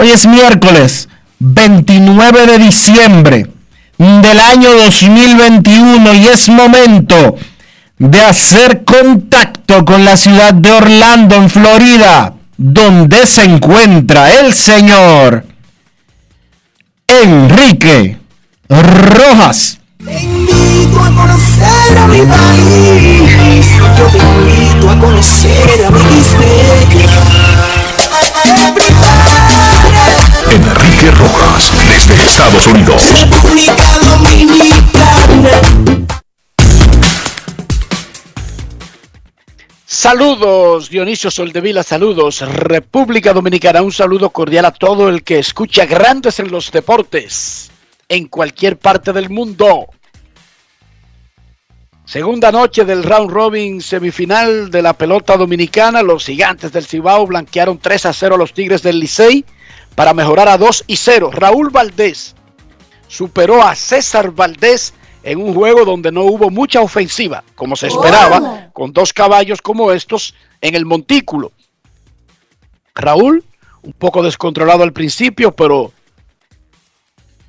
Hoy es miércoles 29 de diciembre del año 2021 y es momento de hacer contacto con la ciudad de Orlando, en Florida, donde se encuentra el señor Enrique Rojas. Te invito a conocer a mi país. Yo te invito a conocer a mi Enrique Rojas, desde Estados Unidos. República Dominicana. Saludos, Dionisio Soldevila, saludos, República Dominicana, un saludo cordial a todo el que escucha Grandes en los Deportes, en cualquier parte del mundo. Segunda noche del round robin semifinal de la pelota dominicana, los gigantes del Cibao blanquearon 3 a 0 a los Tigres del Licey para mejorar a 2 y 0. Raúl Valdés superó a César Valdés en un juego donde no hubo mucha ofensiva, como se esperaba, con dos caballos como estos en el montículo. Raúl, un poco descontrolado al principio, pero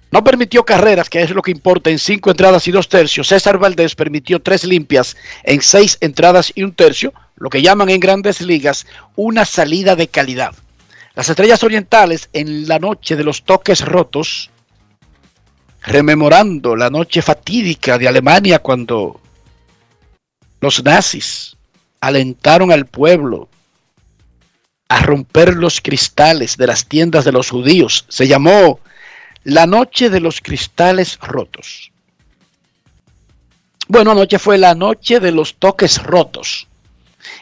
no permitió carreras, que es lo que importa en cinco entradas y dos tercios. César Valdés permitió tres limpias en seis entradas y un tercio, lo que llaman en grandes ligas una salida de calidad. Las estrellas orientales en la noche de los toques rotos, rememorando la noche fatídica de Alemania cuando los nazis alentaron al pueblo a romper los cristales de las tiendas de los judíos. Se llamó la noche de los cristales rotos. Bueno, anoche fue la noche de los toques rotos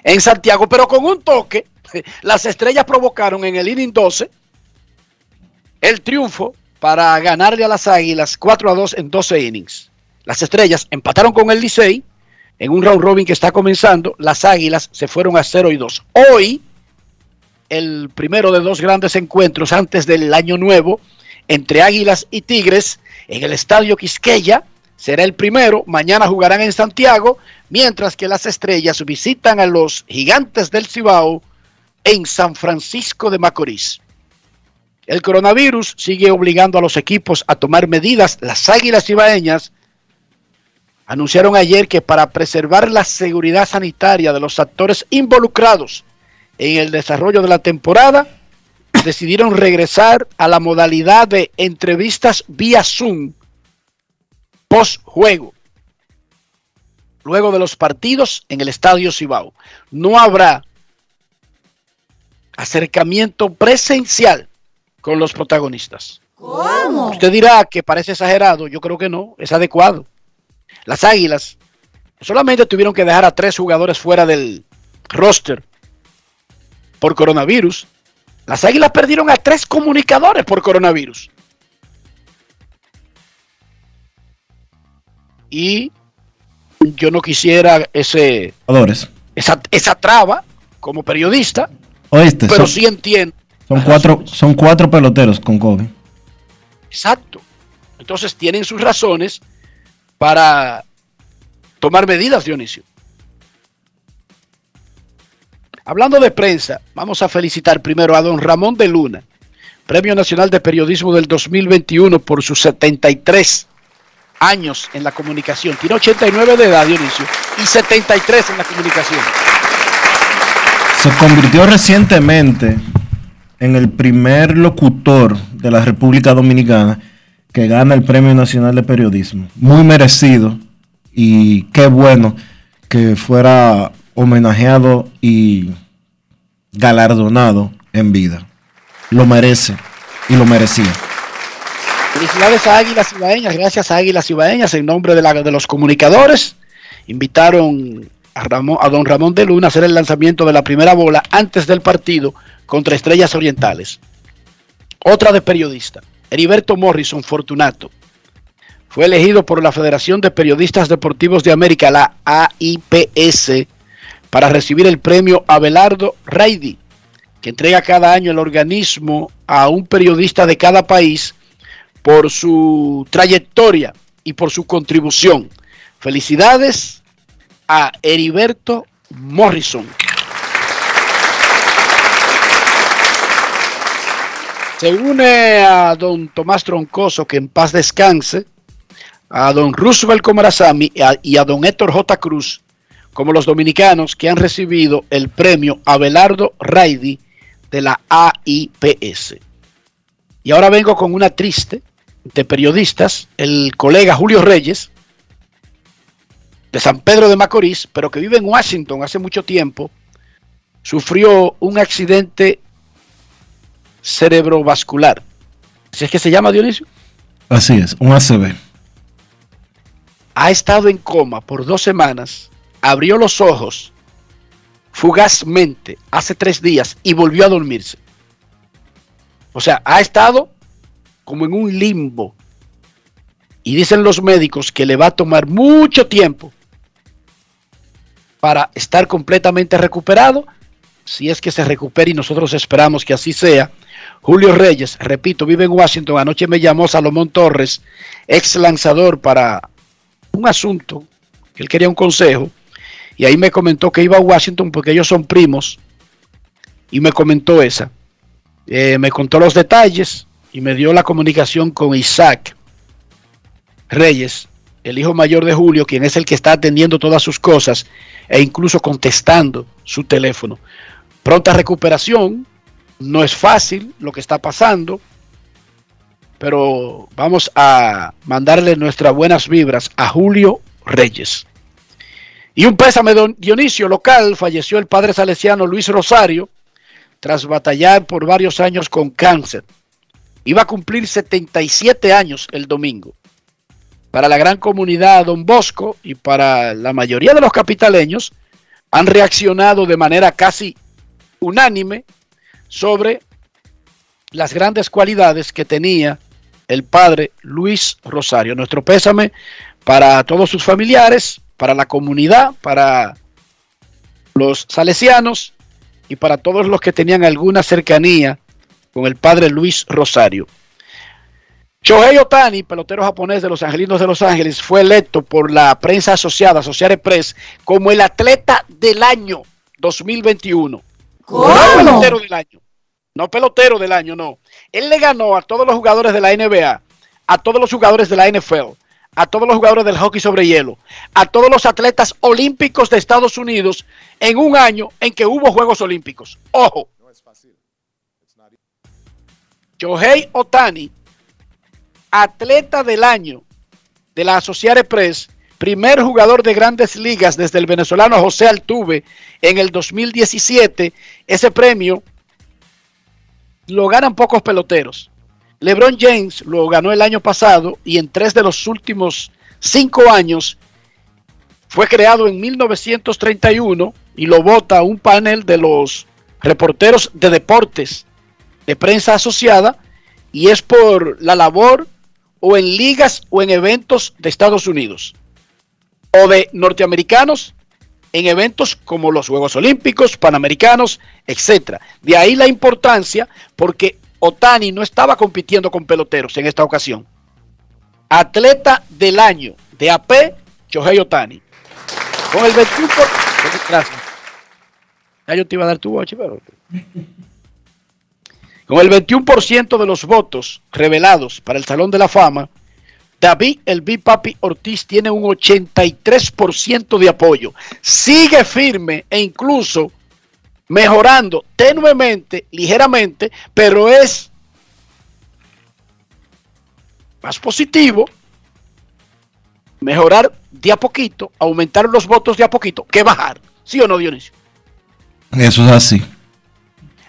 en Santiago, pero con un toque, las estrellas provocaron en el inning 12 el triunfo para ganarle a las Águilas 4 a 2 en 12 innings. Las estrellas empataron con el Licey en un round robin que está comenzando. Las Águilas se fueron a 0 y 2. Hoy, el primero de dos grandes encuentros antes del año nuevo entre Águilas y Tigres en el Estadio Quisqueya. Será el primero. Mañana jugarán en Santiago, mientras que las estrellas visitan a los gigantes del Cibao en San Francisco de Macorís. El coronavirus sigue obligando a los equipos a tomar medidas. Las águilas cibaeñas anunciaron ayer que para preservar la seguridad sanitaria de los actores involucrados en el desarrollo de la temporada, decidieron regresar a la modalidad de entrevistas vía Zoom post juego. Luego de los partidos en el Estadio Cibao. No habrá acercamiento presencial con los protagonistas. ¿Cómo? Usted dirá que parece exagerado, yo creo que no, es adecuado. Las Águilas Solamente tuvieron que dejar a tres jugadores fuera del roster por coronavirus. Las Águilas perdieron a tres comunicadores por coronavirus. Y yo no quisiera ese, esa, esa traba como periodista, Oíste, pero son, sí entiendo. son cuatro, razones. son cuatro peloteros con COVID. Exacto. Entonces tienen sus razones para tomar medidas, Dionisio. Hablando de prensa, vamos a felicitar primero a don Ramón de Luna, Premio Nacional de Periodismo del 2021 por sus 73 años en la comunicación. Tiene 89 de edad, Dionisio, y 73 en la comunicación. Se convirtió recientemente en el primer locutor de la República Dominicana que gana el Premio Nacional de Periodismo. Muy merecido y qué bueno que fuera homenajeado y galardonado en vida. Lo merece y lo merecía. Felicidades a Águilas Ibaeñas, gracias a Águilas Ibaeñas en nombre de los comunicadores. Invitaron a, don Ramón de Luna hacer el lanzamiento de la primera bola antes del partido contra Estrellas Orientales. Otra de periodista, Heriberto Morrison Fortunato. Fue elegido por la Federación de Periodistas Deportivos de América, la AIPS, para recibir el premio Abelardo Reidi, que entrega cada año el organismo a un periodista de cada país por su trayectoria y por su contribución. Felicidades a Heriberto Morrison. Se une a don Tomás Troncoso, que en paz descanse, a don Roosevelt Comarazami y a, don Héctor J. Cruz como los dominicanos que han recibido el premio Abelardo Raidi de la AIPS. Y ahora vengo con una triste de periodistas, el colega Julio Reyes, de San Pedro de Macorís, pero que vive en Washington hace mucho tiempo, sufrió un accidente cerebrovascular. ¿Si es que se llama Dionisio? Así es, un ACB. Ha estado en coma por dos semanas, abrió los ojos fugazmente hace tres días y volvió a dormirse. O sea, ha estado como en un limbo. Y dicen los médicos que le va a tomar mucho tiempo para estar completamente recuperado. Si es que se recupere y nosotros esperamos que así sea. Julio Reyes, repito, vive en Washington. Anoche me llamó Salomón Torres, ex lanzador, para un asunto que él quería un consejo. Y ahí me comentó que iba a Washington porque ellos son primos. Y me comentó esa. Eh, me contó los detalles y me dio la comunicación con Isaac Reyes, el hijo mayor de Julio, quien es el que está atendiendo todas sus cosas e incluso contestando su teléfono. Pronta recuperación, no es fácil lo que está pasando, pero vamos a mandarle nuestras buenas vibras a Julio Reyes. Y un pésame, don Dionisio, local, falleció el padre salesiano Luis Rosario tras batallar por varios años con cáncer. Iba a cumplir 77 años el domingo. Para la gran comunidad Don Bosco y para la mayoría de los capitaleños han reaccionado de manera casi unánime sobre las grandes cualidades que tenía el padre Luis Rosario. Nuestro pésame para todos sus familiares, para la comunidad, para los salesianos y para todos los que tenían alguna cercanía con el padre Luis Rosario. Shohei Otani, pelotero japonés de los Angelinos de Los Ángeles, fue electo por la prensa asociada, Associated Press, como el atleta del año 2021. ¿Cómo? No pelotero del año. No pelotero del año, no. Él le ganó a todos los jugadores de la NBA, a todos los jugadores de la NFL, a todos los jugadores del hockey sobre hielo, a todos los atletas olímpicos de Estados Unidos en un año en que hubo Juegos Olímpicos. Ojo. Shohei Otani, atleta del año de la Associated Press, primer jugador de grandes ligas desde el venezolano José Altuve en el 2017. Ese premio lo ganan pocos peloteros. LeBron James lo ganó el año pasado y en tres de los últimos cinco años fue creado en 1931 y lo vota un panel de los reporteros de deportes de prensa asociada y es por la labor o en ligas o en eventos de Estados Unidos o de norteamericanos en eventos como los Juegos Olímpicos, Panamericanos, etcétera. De ahí la importancia porque Otani no estaba compitiendo con peloteros en esta ocasión. Atleta del año de AP, Shohei Otani. Con el 21 Gracias. Ya yo te iba a dar tu boche, pero... Con el 21% de los votos revelados para el Salón de la Fama, David El Papi Ortiz tiene un 83% de apoyo. Sigue firme e incluso mejorando tenuemente, ligeramente, pero es más positivo mejorar de a poquito, aumentar los votos de a poquito, que bajar. ¿Sí o no, Dionisio? Eso es así.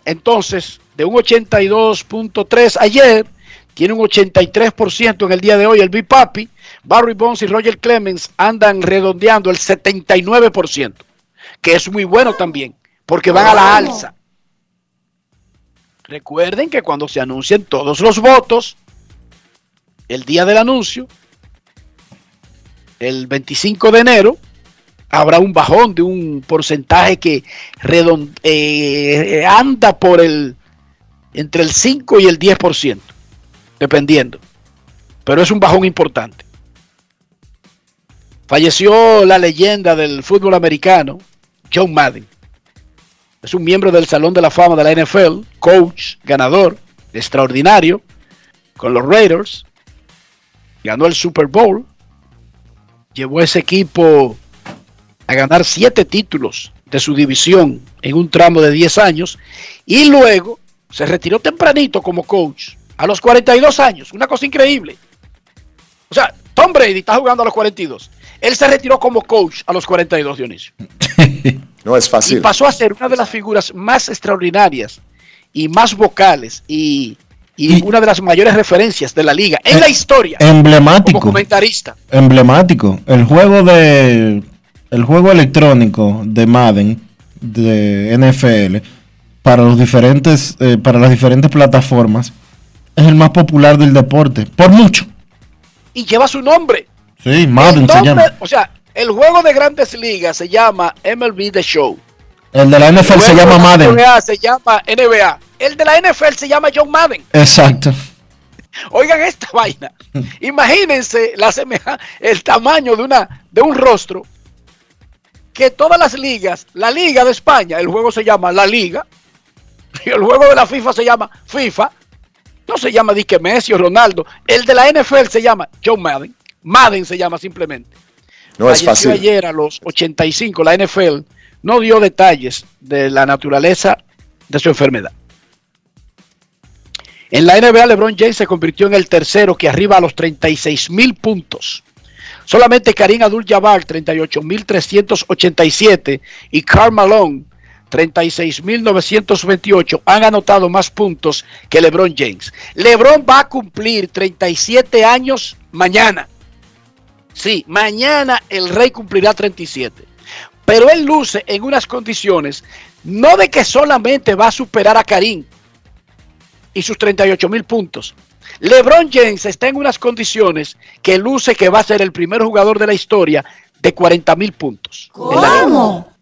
Entonces, de un 82.3 ayer, tiene un 83% en el día de hoy el Papi. Barry Bonds y Roger Clemens andan redondeando el 79%, que es muy bueno también, porque van a la alza. Recuerden que cuando se anuncien todos los votos, el día del anuncio, el 25 de enero, habrá un bajón de un porcentaje que eh, anda por el entre el 5 y el 10%, dependiendo. Pero es un bajón importante. Falleció la leyenda del fútbol americano, John Madden. Es un miembro del Salón de la Fama de la NFL, coach, ganador, extraordinario, con los Raiders. Ganó el Super Bowl. Llevó ese equipo a ganar siete títulos de su división en un tramo de 10 años. Y luego se retiró tempranito como coach, a los 42 años, una cosa increíble. O sea, Tom Brady está jugando a los 42. Él se retiró como coach a los 42, Dionisio. no es fácil. Y pasó a ser una de las figuras más extraordinarias y más vocales y, una de las mayores referencias de la liga en la historia. Emblemático. Como comentarista. Emblemático. El juego de el juego electrónico de Madden de NFL para los diferentes eh, para las diferentes plataformas es el más popular del deporte por mucho. Y lleva su nombre. Sí Madden se llama. o sea el juego de Grandes Ligas se llama MLB The Show. El de la NFL se llama Madden. NBA se llama NBA el de la NFL se llama John Madden. Exacto. Oigan esta vaina. Imagínense la semeja el tamaño de una de un rostro que todas las ligas la liga de España el juego se llama la liga el juego de la FIFA se llama FIFA. No se llama Dique Messi o Ronaldo. El de la NFL se llama John Madden. Madden se llama simplemente. No es fácil. ayer a los 85, la NFL no dio detalles de la naturaleza de su enfermedad. En la NBA, LeBron James se convirtió en el tercero que arriba a los 36 mil puntos. Solamente Karim Abdul-Jabbar, 38 mil 387, y Karl Malone, 36.928 han anotado más puntos que LeBron James. LeBron va a cumplir 37 años mañana. Sí, mañana el rey cumplirá 37. Pero él luce en unas condiciones, no de que solamente va a superar a Karim y sus 38 mil puntos. LeBron James está en unas condiciones que luce que va a ser el primer jugador de la historia de 40 mil puntos. ¿Cómo?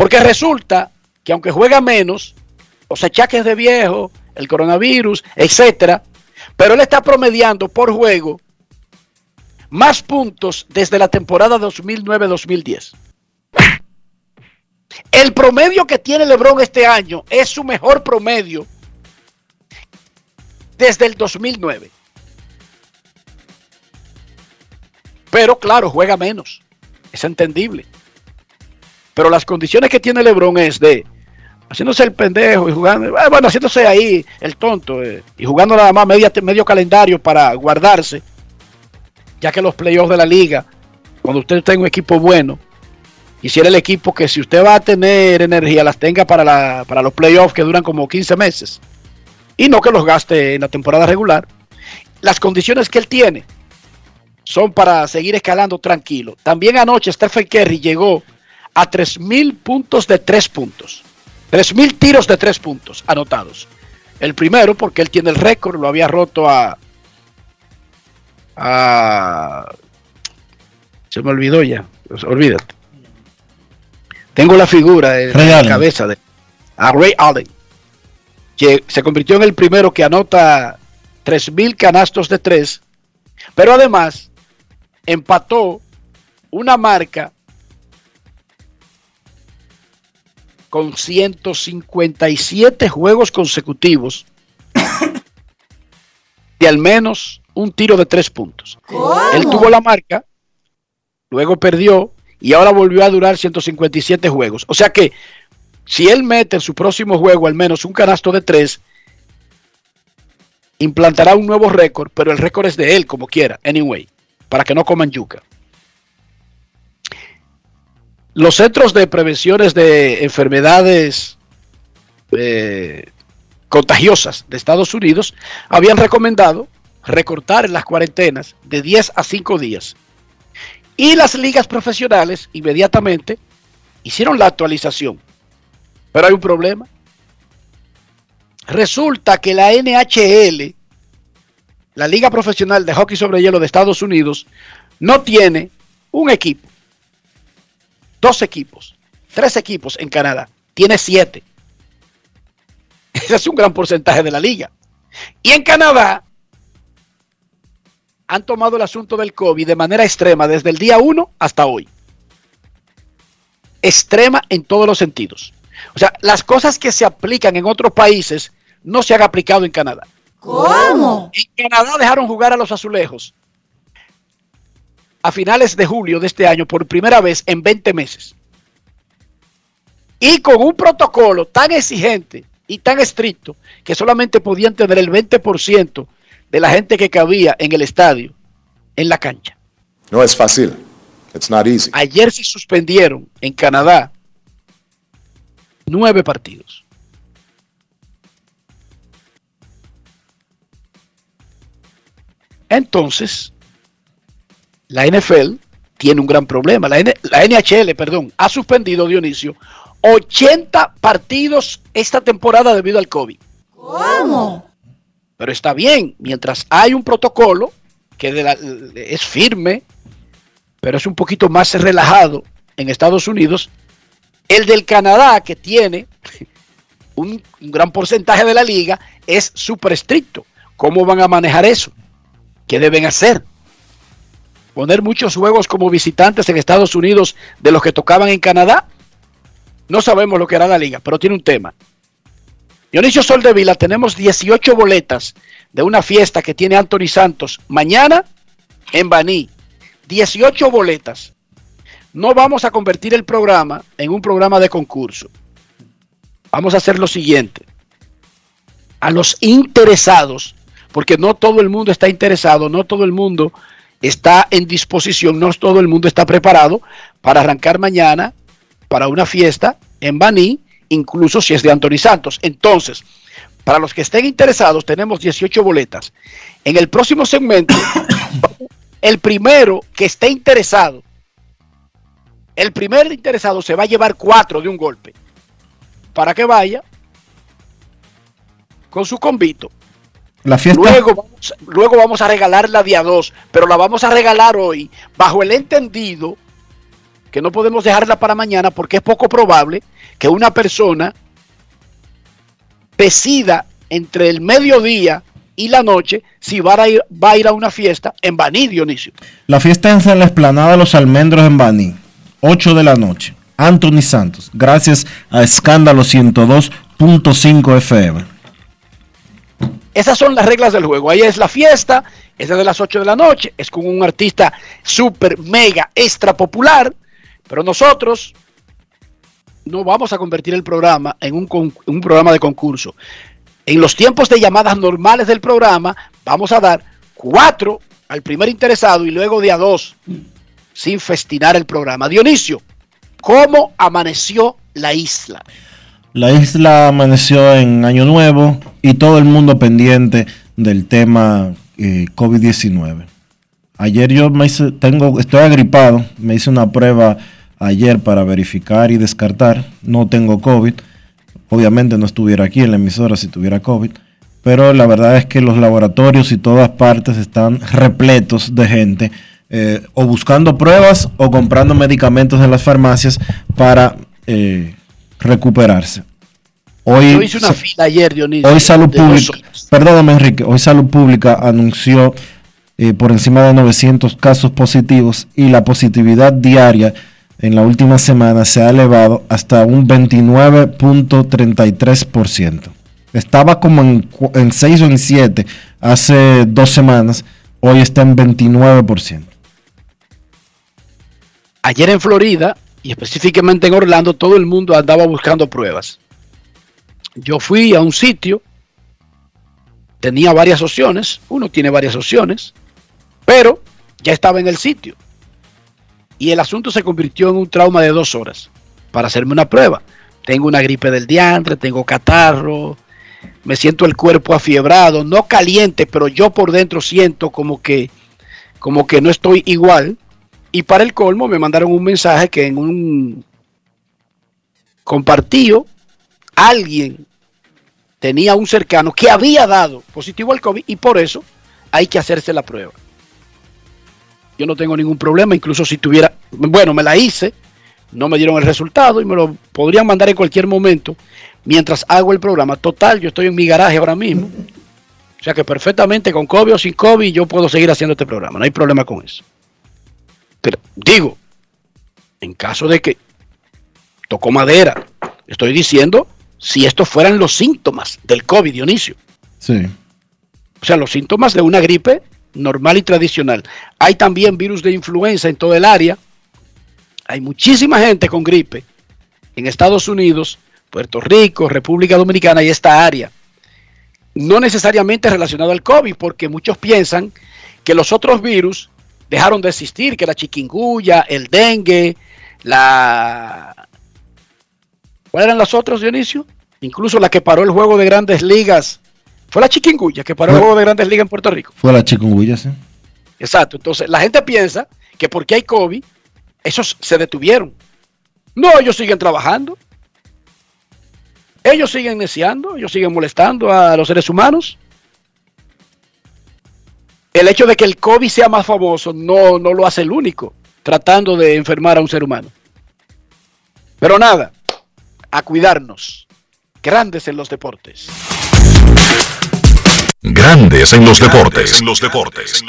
Porque resulta que aunque juega menos, los achaques de viejo, el coronavirus, etcétera, pero él está promediando por juego más puntos desde la temporada 2009-2010. El promedio que tiene LeBron este año es su mejor promedio desde el 2009. Pero claro, juega menos. Es entendible. Pero las condiciones que tiene LeBron es de haciéndose el pendejo y jugando, eh, bueno, haciéndose ahí el tonto eh, y jugando nada más medio calendario para guardarse, ya que los playoffs de la liga, cuando usted tenga un equipo bueno, si era el equipo que si usted va a tener energía, las tenga para, la, para los playoffs que duran como 15 meses, y no que los gaste en la temporada regular, las condiciones que él tiene son para seguir escalando tranquilo. También anoche Stephen Curry llegó a 3.000 puntos de tres puntos. 3.000 tiros de tres puntos anotados. El primero, porque él tiene el récord, lo había roto a, a... Se me olvidó ya, pues, olvídate. Tengo la figura de la cabeza de a Ray Allen, que se convirtió en el primero que anota 3.000 canastos de tres, pero además empató una marca con 157 juegos consecutivos de al menos un tiro de tres puntos. Él tuvo la marca, luego perdió y ahora volvió a durar 157 juegos. O sea que si él mete en su próximo juego al menos un canasto de tres, implantará un nuevo récord, pero el récord es de él como quiera, anyway, para que no coman yuca. Los centros de prevenciones de enfermedades eh, contagiosas de Estados Unidos habían recomendado recortar las cuarentenas de 10 a 5 días. Y las ligas profesionales inmediatamente hicieron la actualización. Pero hay un problema. Resulta que la NHL, la Liga Profesional de Hockey sobre Hielo de Estados Unidos, no tiene un equipo dos equipos, tres equipos en Canadá, tiene siete. Ese es un gran porcentaje de la liga. Y en Canadá han tomado el asunto del COVID de manera extrema desde el día 1 hasta hoy. Extrema en todos los sentidos. O sea, las cosas que se aplican en otros países no se han aplicado en Canadá. ¿Cómo? En Canadá dejaron jugar a los azulejos a finales de julio de este año por primera vez en 20 meses. Y con un protocolo tan exigente y tan estricto que solamente podían tener el 20% de la gente que cabía en el estadio, en la cancha. No es fácil. It's not easy. Ayer se suspendieron en Canadá nueve partidos. Entonces, la NFL tiene un gran problema. La, NHL, perdón, ha suspendido, Dionisio, 80 partidos esta temporada debido al COVID. ¿Cómo? Pero está bien, mientras hay un protocolo que es firme, pero es un poquito más relajado en Estados Unidos, el del Canadá, que tiene un, un gran porcentaje de la liga, es súper estricto. ¿Cómo van a manejar eso? ¿Qué deben hacer? Poner muchos juegos como visitantes en Estados Unidos de los que tocaban en Canadá. No sabemos lo que hará la liga, pero tiene un tema. Dionisio Soldevila, tenemos 18 boletas de una fiesta que tiene Anthony Santos mañana en Baní. 18 boletas. No vamos a convertir el programa en un programa de concurso. Vamos a hacer lo siguiente. A los interesados, porque no todo el mundo está interesado, no todo el mundo está en disposición, no todo el mundo está preparado para arrancar mañana para una fiesta en Baní, incluso si es de Anthony Santos. Entonces, para los que estén interesados, tenemos 18 boletas. En el próximo segmento, el primero que esté interesado, el primer interesado se va a llevar cuatro de un golpe para que vaya con su convito Luego vamos, luego vamos a regalar la día 2, pero la vamos a regalar hoy bajo el entendido que no podemos dejarla para mañana porque es poco probable que una persona decida entre el mediodía y la noche si va a ir, va a, ir a una fiesta en Baní, Dionisio. La fiesta es en la explanada de los almendros en Baní, 8 de la noche. Anthony Santos, gracias a Escándalo 102.5 FM. Esas son las reglas del juego. Ahí es la fiesta, es de las 8 de la noche, es con un artista súper, mega, extra popular, pero nosotros no vamos a convertir el programa en un, un programa de concurso. En los tiempos de llamadas normales del programa, vamos a dar cuatro al primer interesado y luego de a dos, sin festinar el programa. Dionisio, ¿cómo amaneció la isla? La isla amaneció en Año Nuevo y todo el mundo pendiente del tema eh, COVID-19. Ayer yo me hice, tengo, estoy agripado, me hice una prueba ayer para verificar y descartar. No tengo COVID. Obviamente no estuviera aquí en la emisora si tuviera COVID. Pero la verdad es que los laboratorios y todas partes están repletos de gente eh, o buscando pruebas o comprando medicamentos en las farmacias para eh, recuperarse. Hoy, Yo hice una fila ayer, Dionisio. Hoy Salud Pública, perdóname Enrique, hoy Salud Pública anunció eh, por encima de 900 casos positivos y la positividad diaria en la última semana se ha elevado hasta un 29.33%. Estaba como en, en 6 o en 7 hace dos semanas, hoy está en 29%. Ayer en Florida y específicamente en Orlando, todo el mundo andaba buscando pruebas. Yo fui a un sitio, tenía varias opciones, uno tiene varias opciones, pero ya estaba en el sitio. Y el asunto se convirtió en un trauma de dos horas para hacerme una prueba. Tengo una gripe del diantre, tengo catarro, me siento el cuerpo afiebrado, no caliente, pero yo por dentro siento como que, como que no estoy igual. Y para el colmo me mandaron un mensaje que en un compartido alguien tenía un cercano que había dado positivo al COVID y por eso hay que hacerse la prueba. Yo no tengo ningún problema, incluso si tuviera, bueno, me la hice, no me dieron el resultado y me lo podrían mandar en cualquier momento mientras hago el programa. Total, yo estoy en mi garaje ahora mismo. O sea que perfectamente con COVID o sin COVID yo puedo seguir haciendo este programa, no hay problema con eso. Pero digo, en caso de que tocó madera, estoy diciendo si estos fueran los síntomas del COVID, Dionisio. Sí. O sea, los síntomas de una gripe normal y tradicional. Hay también virus de influenza en todo el área. Hay muchísima gente con gripe en Estados Unidos, Puerto Rico, República Dominicana y esta área. No necesariamente relacionado al COVID, porque muchos piensan que los otros virus dejaron de existir, que la chikungunya, el dengue, la... ¿Cuáles eran las otras, Dionisio? Incluso la que paró el juego de grandes ligas. Fue la chikungunya que paró el juego de grandes ligas en Puerto Rico. Fue la chikungunya, sí. Exacto. Entonces, la gente piensa que porque hay COVID, esos se detuvieron. No, ellos siguen trabajando. Ellos siguen neciando, ellos siguen molestando a los seres humanos. El hecho de que el COVID sea más famoso no, no lo hace el único, tratando de enfermar a un ser humano. Pero nada, a cuidarnos. Grandes en los deportes. Grandes en los deportes. los deportes. En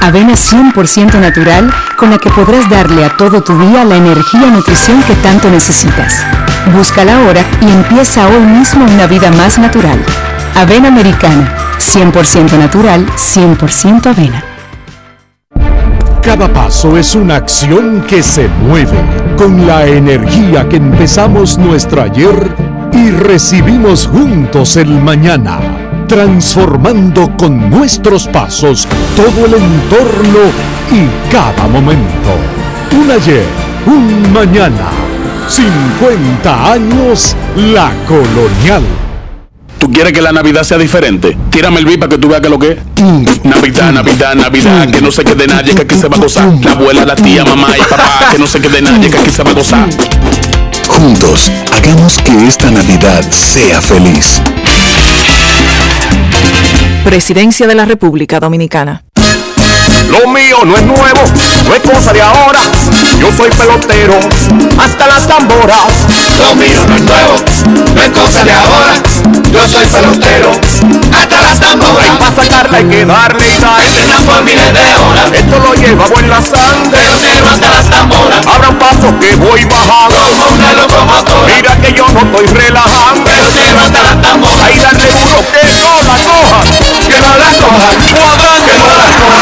Avena 100% natural con la que podrás darle a todo tu día la energía y nutrición que tanto necesitas. Búscala ahora y empieza hoy mismo una vida más natural. Avena americana, 100% natural, 100% avena. Cada paso es una acción que se mueve con la energía que empezamos nuestro ayer y recibimos juntos el mañana, transformando con nuestros pasos todo el entorno y cada momento. Un ayer, un mañana. 50 años La Colonial. ¿Tú quieres que la Navidad sea diferente? Tírame el beat para que tú veas que lo que es. Navidad, Navidad, Navidad, que no se quede nadie, que aquí se va a gozar. La abuela, la tía, mamá y papá, que no se quede nadie, que aquí se va a gozar. Juntos, hagamos que esta Navidad sea feliz. Presidencia de la República Dominicana. Lo mío no es nuevo, no es cosa de ahora. Yo soy pelotero, hasta las tamboras. Lo mío no es nuevo, no es cosa de ahora. Yo soy pelotero, hasta las tamboras. Para sacarla hay que darle sal. Por miles de horas. Esto lo llevamos en la sangre. Pelotero hasta las tamboras. Abran paso que voy bajando. Como una locomotora. Mira que yo no estoy relajando. Pelotero hasta las tamboras. Ahí dale duro que no la coja. Que no la coja. Cuadrante, Que no la coja.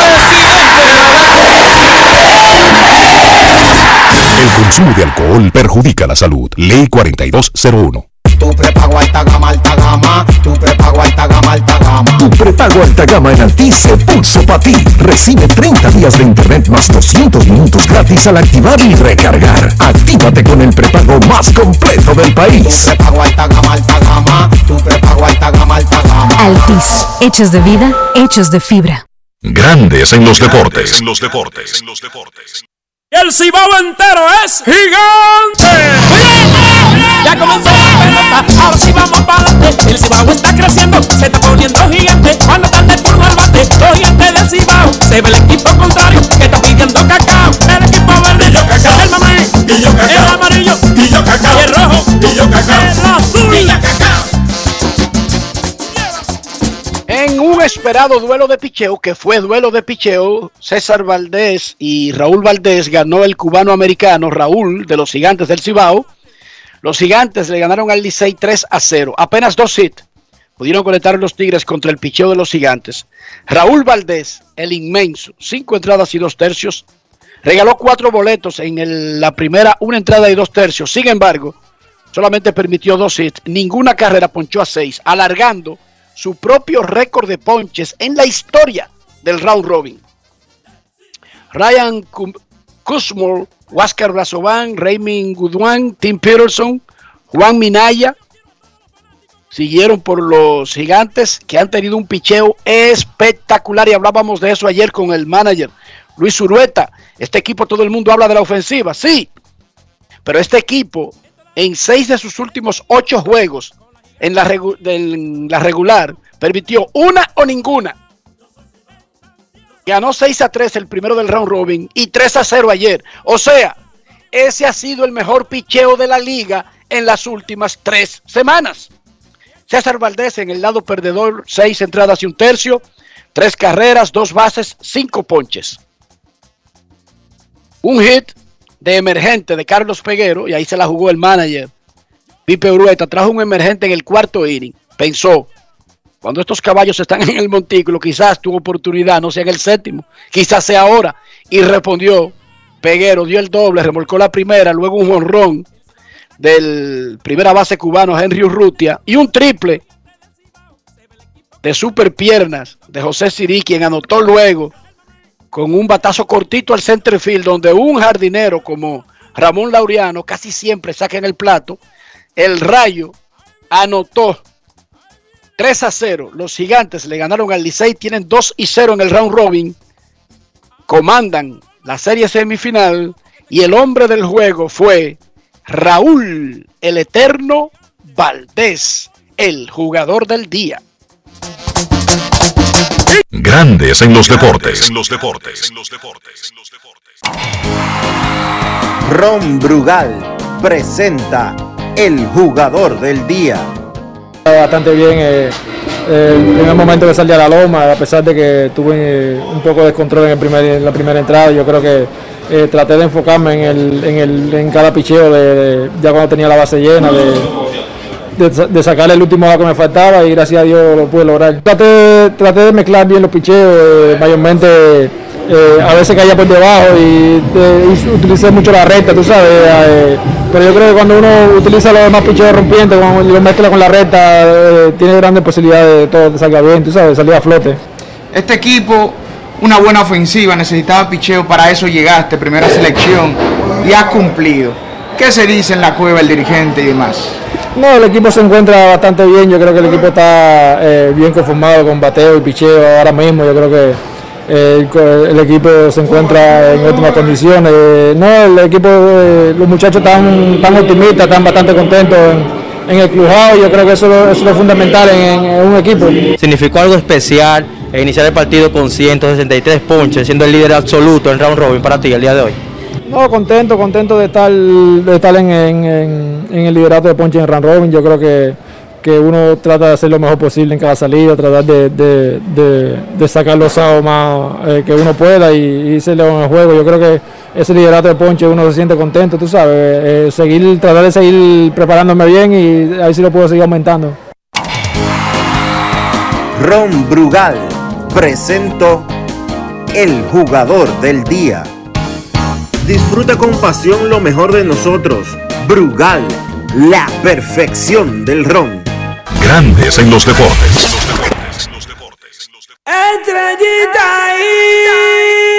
El consumo de alcohol perjudica la salud. Ley 4201. Tu prepago alta gama, alta gama. Tu prepago alta gama, alta gama. Tu prepago alta gama en Altis se puso para ti. Recibe 30 días de internet más 200 minutos gratis al activar y recargar. Actívate con el prepago más completo del país. Tu prepago alta gama, alta gama. Tu prepago alta gama, alta gama. Altis, hechos de vida, hechos de fibra. Grandes en los deportes. En los deportes. El cibao entero es gigante. Ya comenzó la pelota, ahora sí vamos para adelante. El cibao está creciendo, se está poniendo gigante. Cuando está de turno al bate, los gigantes del cibao. Se ve el equipo contrario que está pidiendo cacao. El equipo verde, yo cacao. El mamey, y yo cacao. El amarillo, y yo cacao. Y el rojo, y yo cacao. El azul, y yo cacao. En un esperado duelo de picheo, que fue duelo de picheo, César Valdés y Raúl Valdés ganó el cubano americano Raúl de los Gigantes del Cibao. Los Gigantes le ganaron al Licey 3 a 0. Apenas dos hits pudieron conectar los Tigres contra el picheo de los Gigantes. Raúl Valdés, el inmenso, cinco entradas y dos tercios, regaló cuatro boletos en la primera, una entrada y dos tercios. Sin embargo, solamente permitió dos hits, ninguna carrera ponchó a seis, alargando su propio récord de ponches en la historia del round robin. Ryan Kuzmor, Huáscar Brazovan, Raymond Goodwin, Tim Peterson, Juan Minaya siguieron por los gigantes que han tenido un picheo espectacular y hablábamos de eso ayer con el manager Luis Urueta. Este equipo todo el mundo habla de la ofensiva, sí, pero este equipo en seis de sus últimos ocho juegos en la regular permitió una o ninguna. Ganó 6 a 3 el primero del round robin y 3 a 0 ayer. O sea, ese ha sido el mejor picheo de la liga en las últimas tres semanas. César Valdés en el lado perdedor, 6 entradas y un tercio, 3 carreras, 2 bases, 5 ponches. Un hit de emergente de Carlos Peguero, y ahí se la jugó el manager. Pipe Urueta trajo un emergente en el cuarto inning. Pensó, cuando estos caballos están en el montículo, quizás tu oportunidad no sea en el séptimo, quizás sea ahora. Y respondió, Peguero dio el doble, remolcó la primera, luego un honrón del primera base cubano Henry Urrutia y un triple de super piernas de José Sirí, quien anotó luego con un batazo cortito al center field, donde un jardinero como Ramón Laureano casi siempre saca en el plato. El Rayo anotó 3 a 0. Los gigantes le ganaron al Licey, tienen 2 y 0 en el round robin. Comandan la serie semifinal y el hombre del juego fue Raúl, el eterno Valdés, el jugador del día. Grandes en los deportes. los deportes. los deportes. Ron Brugal presenta el jugador del día. Bastante bien eh, el primer momento que salí a la loma, a pesar de que tuve eh, un poco de descontrol en, el primer, la primera entrada, yo creo que eh, traté de enfocarme en, el, en, el, en cada picheo, de, ya cuando tenía la base llena, de, de, sa- de sacar el último lado que me faltaba y gracias a Dios lo pude lograr. Traté, traté de mezclar bien los picheos, eh, mayormente eh, a veces caía por debajo y eh, us- utilicé mucho la recta, tú sabes, eh, pero yo creo que cuando uno utiliza los demás picheos rompientes cuando lo mezcla con la recta, eh, tiene grandes posibilidades de todo que salga bien, tú sabes, salir a flote. Este equipo una buena ofensiva, necesitaba picheo, para eso llegaste, primera selección, y has cumplido. ¿Qué se dice en la cueva el dirigente y demás? No, el equipo se encuentra bastante bien. Yo creo que el equipo está bien conformado con bateo y picheo ahora mismo. Yo creo que el, el equipo se encuentra en óptimas condiciones. No, el equipo, eh, los muchachos están, tan optimistas, están bastante contentos en, en el clubhouse. Yo creo que eso, eso es lo fundamental en, en un equipo. Significó algo especial e iniciar el partido con 163 ponches, siendo el líder absoluto en round robin para ti el día de hoy. No, contento, contento de estar, de estar en, en- el liderato de Ponche en Run Robin. Yo creo que, que uno trata de hacer lo mejor posible en cada salida, tratar de, de- de- de sacar los outs más eh, que uno pueda y, y el juego. Yo creo que ese liderato de Ponche uno se siente contento, tú sabes, eh, seguir, tratar de seguir preparándome bien y ahí sí lo puedo seguir aumentando. Ron Brugal presento el jugador del día. Disfruta con pasión lo mejor de nosotros. Brugal, la perfección del ron. Grandes en los deportes. Estrellita Estrellita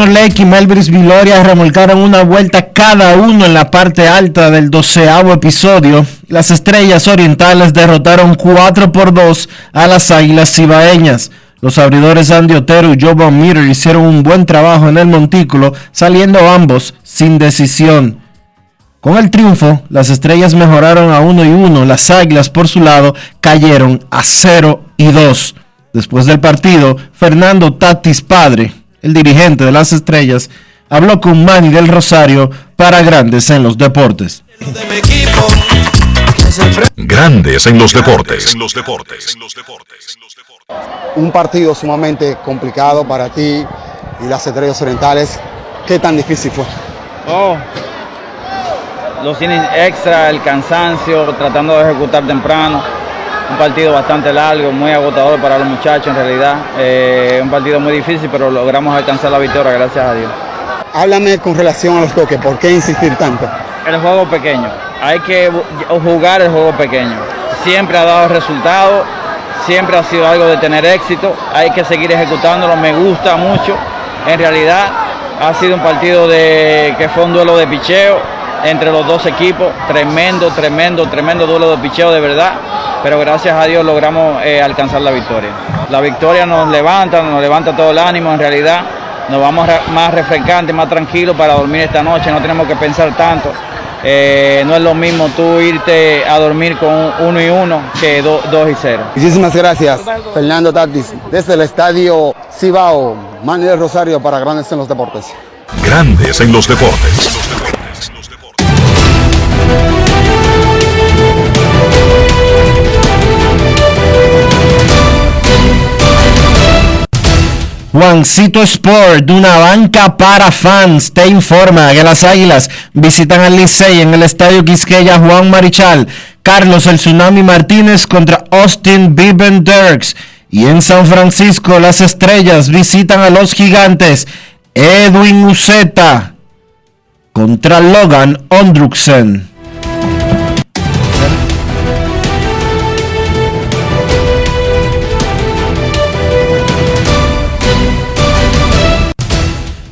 Junior Lake y Melvis Viloria remolcaron una vuelta cada uno en la parte alta del doceavo episodio. Las estrellas orientales derrotaron 4 por 2 a las águilas cibaeñas. Los abridores Andy Otero y Joe Von Meter hicieron un buen trabajo en el montículo, saliendo ambos sin decisión. Con el triunfo, las estrellas mejoraron a 1 y 1. Las águilas, por su lado, cayeron a 0 y 2. Después del partido, Fernando Tatis Padre, el dirigente de las estrellas, habló con Manny del Rosario para Grandes en los Deportes. Grandes en los deportes. un partido sumamente complicado para ti y las estrellas orientales. ¿Qué tan difícil fue? Oh, los innings extra, el cansancio, tratando de ejecutar temprano. Un partido bastante largo, muy agotador para los muchachos en realidad. Eh, un partido muy difícil, pero logramos alcanzar la victoria, gracias a Dios. Háblame con relación a los toques, ¿por qué insistir tanto? El juego pequeño, hay que jugar el juego pequeño. Siempre ha dado resultados, siempre ha sido algo de tener éxito, hay que seguir ejecutándolo, me gusta mucho. En realidad ha sido un partido de que fue un duelo de picheo entre los dos equipos, tremendo, tremendo, tremendo duelo de picheo de verdad, pero gracias a Dios logramos eh, alcanzar la victoria. La victoria nos levanta, nos levanta todo el ánimo en realidad, nos vamos más refrescantes, más tranquilos para dormir esta noche, no tenemos que pensar tanto. Eh, no es lo mismo tú irte a dormir con uno y uno que do- dos y cero. Muchísimas gracias, Fernando Tatis, desde el estadio Cibao, Manuel Rosario para Grandes en los Deportes. Grandes en los deportes. Juancito Sport, de una banca para fans, te informa que las Águilas visitan al Licey en el Estadio Quisqueya Juan Marichal, Carlos el Tsunami Martínez contra Austin Biben Dirks. Y en San Francisco las Estrellas visitan a los Gigantes, Edwin Uceta contra Logan Ondruksen.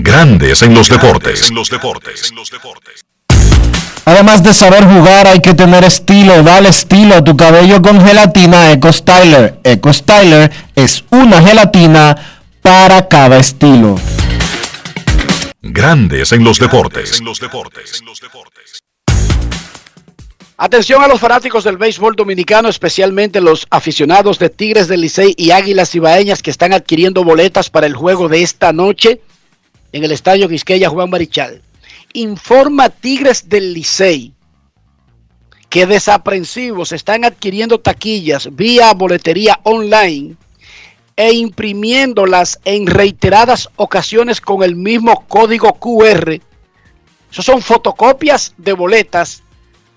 Grandes en los deportes. Además de saber jugar, hay que tener estilo. Dale estilo a tu cabello con gelatina Eco Styler. Eco Styler es una gelatina para cada estilo. Grandes en los deportes. Atención a los fanáticos del béisbol dominicano, especialmente los aficionados de Tigres del Licey y Águilas Ibaeñas que están adquiriendo boletas para el juego de esta noche en el Estadio Quisqueya Juan Marichal. Informa Tigres del Licey que desaprensivos están adquiriendo taquillas vía boletería online e imprimiéndolas en reiteradas ocasiones con el mismo código QR. Eso son fotocopias de boletas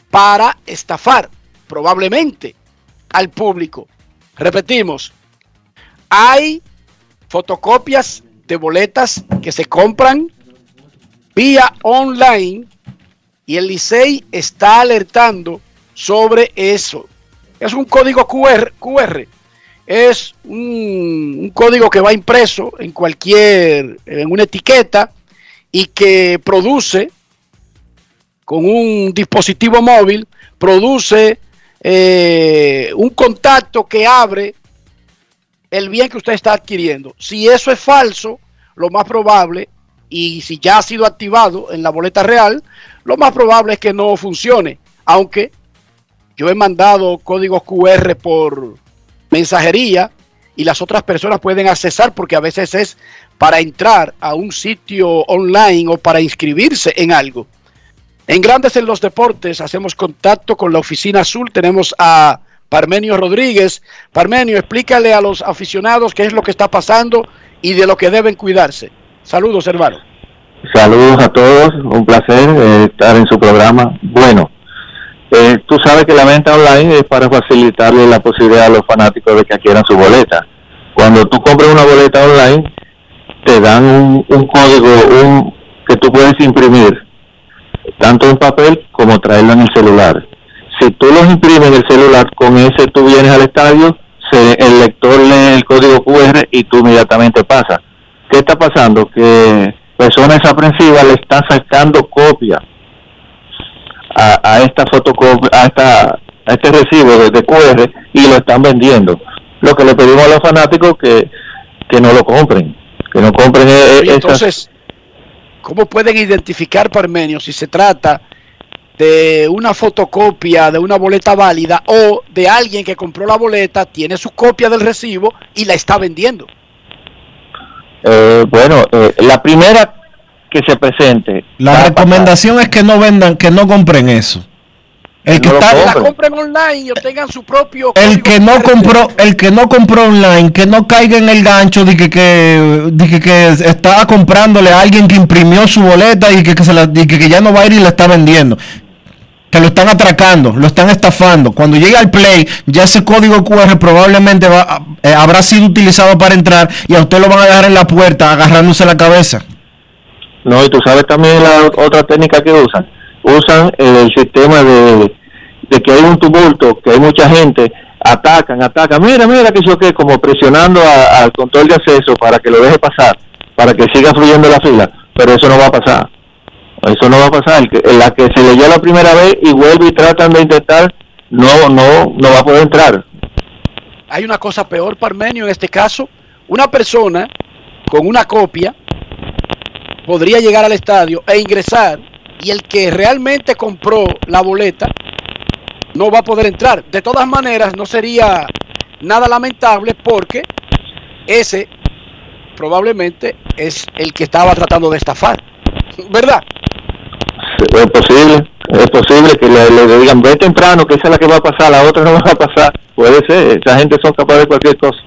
para estafar probablemente al público. Repetimos, hay fotocopias de boletas que se compran vía online y el Licey está alertando sobre eso. Es un código QR, QR. es un, código que va impreso en cualquier, en una etiqueta y que produce con un dispositivo móvil, produce eh, un contacto que abre el bien que usted está adquiriendo. Si eso es falso, lo más probable, y si ya ha sido activado en la boleta real, lo más probable es que no funcione. Aunque yo he mandado códigos QR por mensajería y las otras personas pueden accesar porque a veces es para entrar a un sitio online o para inscribirse en algo. En Grandes en los Deportes hacemos contacto con la Oficina Azul. Tenemos a Parmenio Rodríguez. Parmenio, explícale a los aficionados qué es lo que está pasando y de lo que deben cuidarse. Saludos, hermano. Saludos a todos, un placer eh, estar en su programa. Bueno, eh, tú sabes que la venta online es para facilitarle la posibilidad a los fanáticos de que adquieran su boleta. Cuando tú compras una boleta online, te dan un, un código un, que tú puedes imprimir, tanto en papel como traerlo en el celular. Si tú los imprimes en el celular, con ese tú vienes al estadio, se, el lector lee el código QR y tú inmediatamente pasas. ¿Qué está pasando? Que personas apresivas le están sacando copia a, a esta fotocopia, a, esta, a este recibo de, de, QR y lo están vendiendo. Lo que le pedimos a los fanáticos que, que no lo compren, que no compren e, Oye, Entonces, ¿cómo pueden identificar, Parmenio, si se trata de una fotocopia de una boleta válida o de alguien que compró la boleta, tiene su copia del recibo y la está vendiendo? Eh, bueno, eh, la primera que se presente. La recomendación es que no vendan, que no compren eso. El que, no está, la compren online y obtengan su propio. El que no compró, el que no compró online, que no caiga en el gancho de que, que, de que, que estaba comprándole a alguien que imprimió su boleta y que, que se la, y que, que ya no va a ir y la está vendiendo que lo están atracando, lo están estafando. Cuando llegue al play, ya ese código QR probablemente va, eh, habrá sido utilizado para entrar y a usted lo van a dejar en la puerta agarrándose la cabeza. No, y tú sabes también la otra técnica que usan. Usan el sistema de, de que hay un tumulto, que hay mucha gente, atacan, atacan, mira, mira, que yo que como presionando al control de acceso para que lo deje pasar, para que siga fluyendo la fila, pero eso no va a pasar. Eso no va a pasar. La que se leyó la primera vez y vuelve y tratan de intentar, no, no, no va a poder entrar. Hay una cosa peor, Parmenio, en este caso. Una persona con una copia podría llegar al estadio e ingresar y el que realmente compró la boleta no va a poder entrar. De todas maneras, no sería nada lamentable porque ese probablemente es el que estaba tratando de estafar. ¿Verdad? Es posible, es posible que le, le, digan ve temprano, que esa es la que va a pasar, la otra no va a pasar, puede ser, esa gente son capaces de cualquier cosa.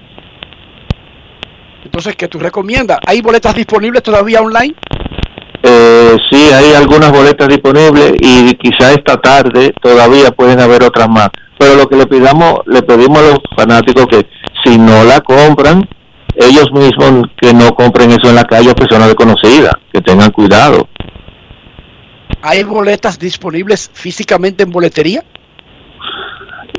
Entonces, ¿qué tú recomiendas? ¿Hay boletas disponibles todavía online? Eh, sí, hay algunas boletas disponibles y quizá esta tarde todavía pueden haber otras más. Pero lo que le pidamos, le pedimos a los fanáticos que si no la compran, ellos mismos que no compren eso en la calle a personas desconocidas, que tengan cuidado. ¿Hay boletas disponibles físicamente en boletería?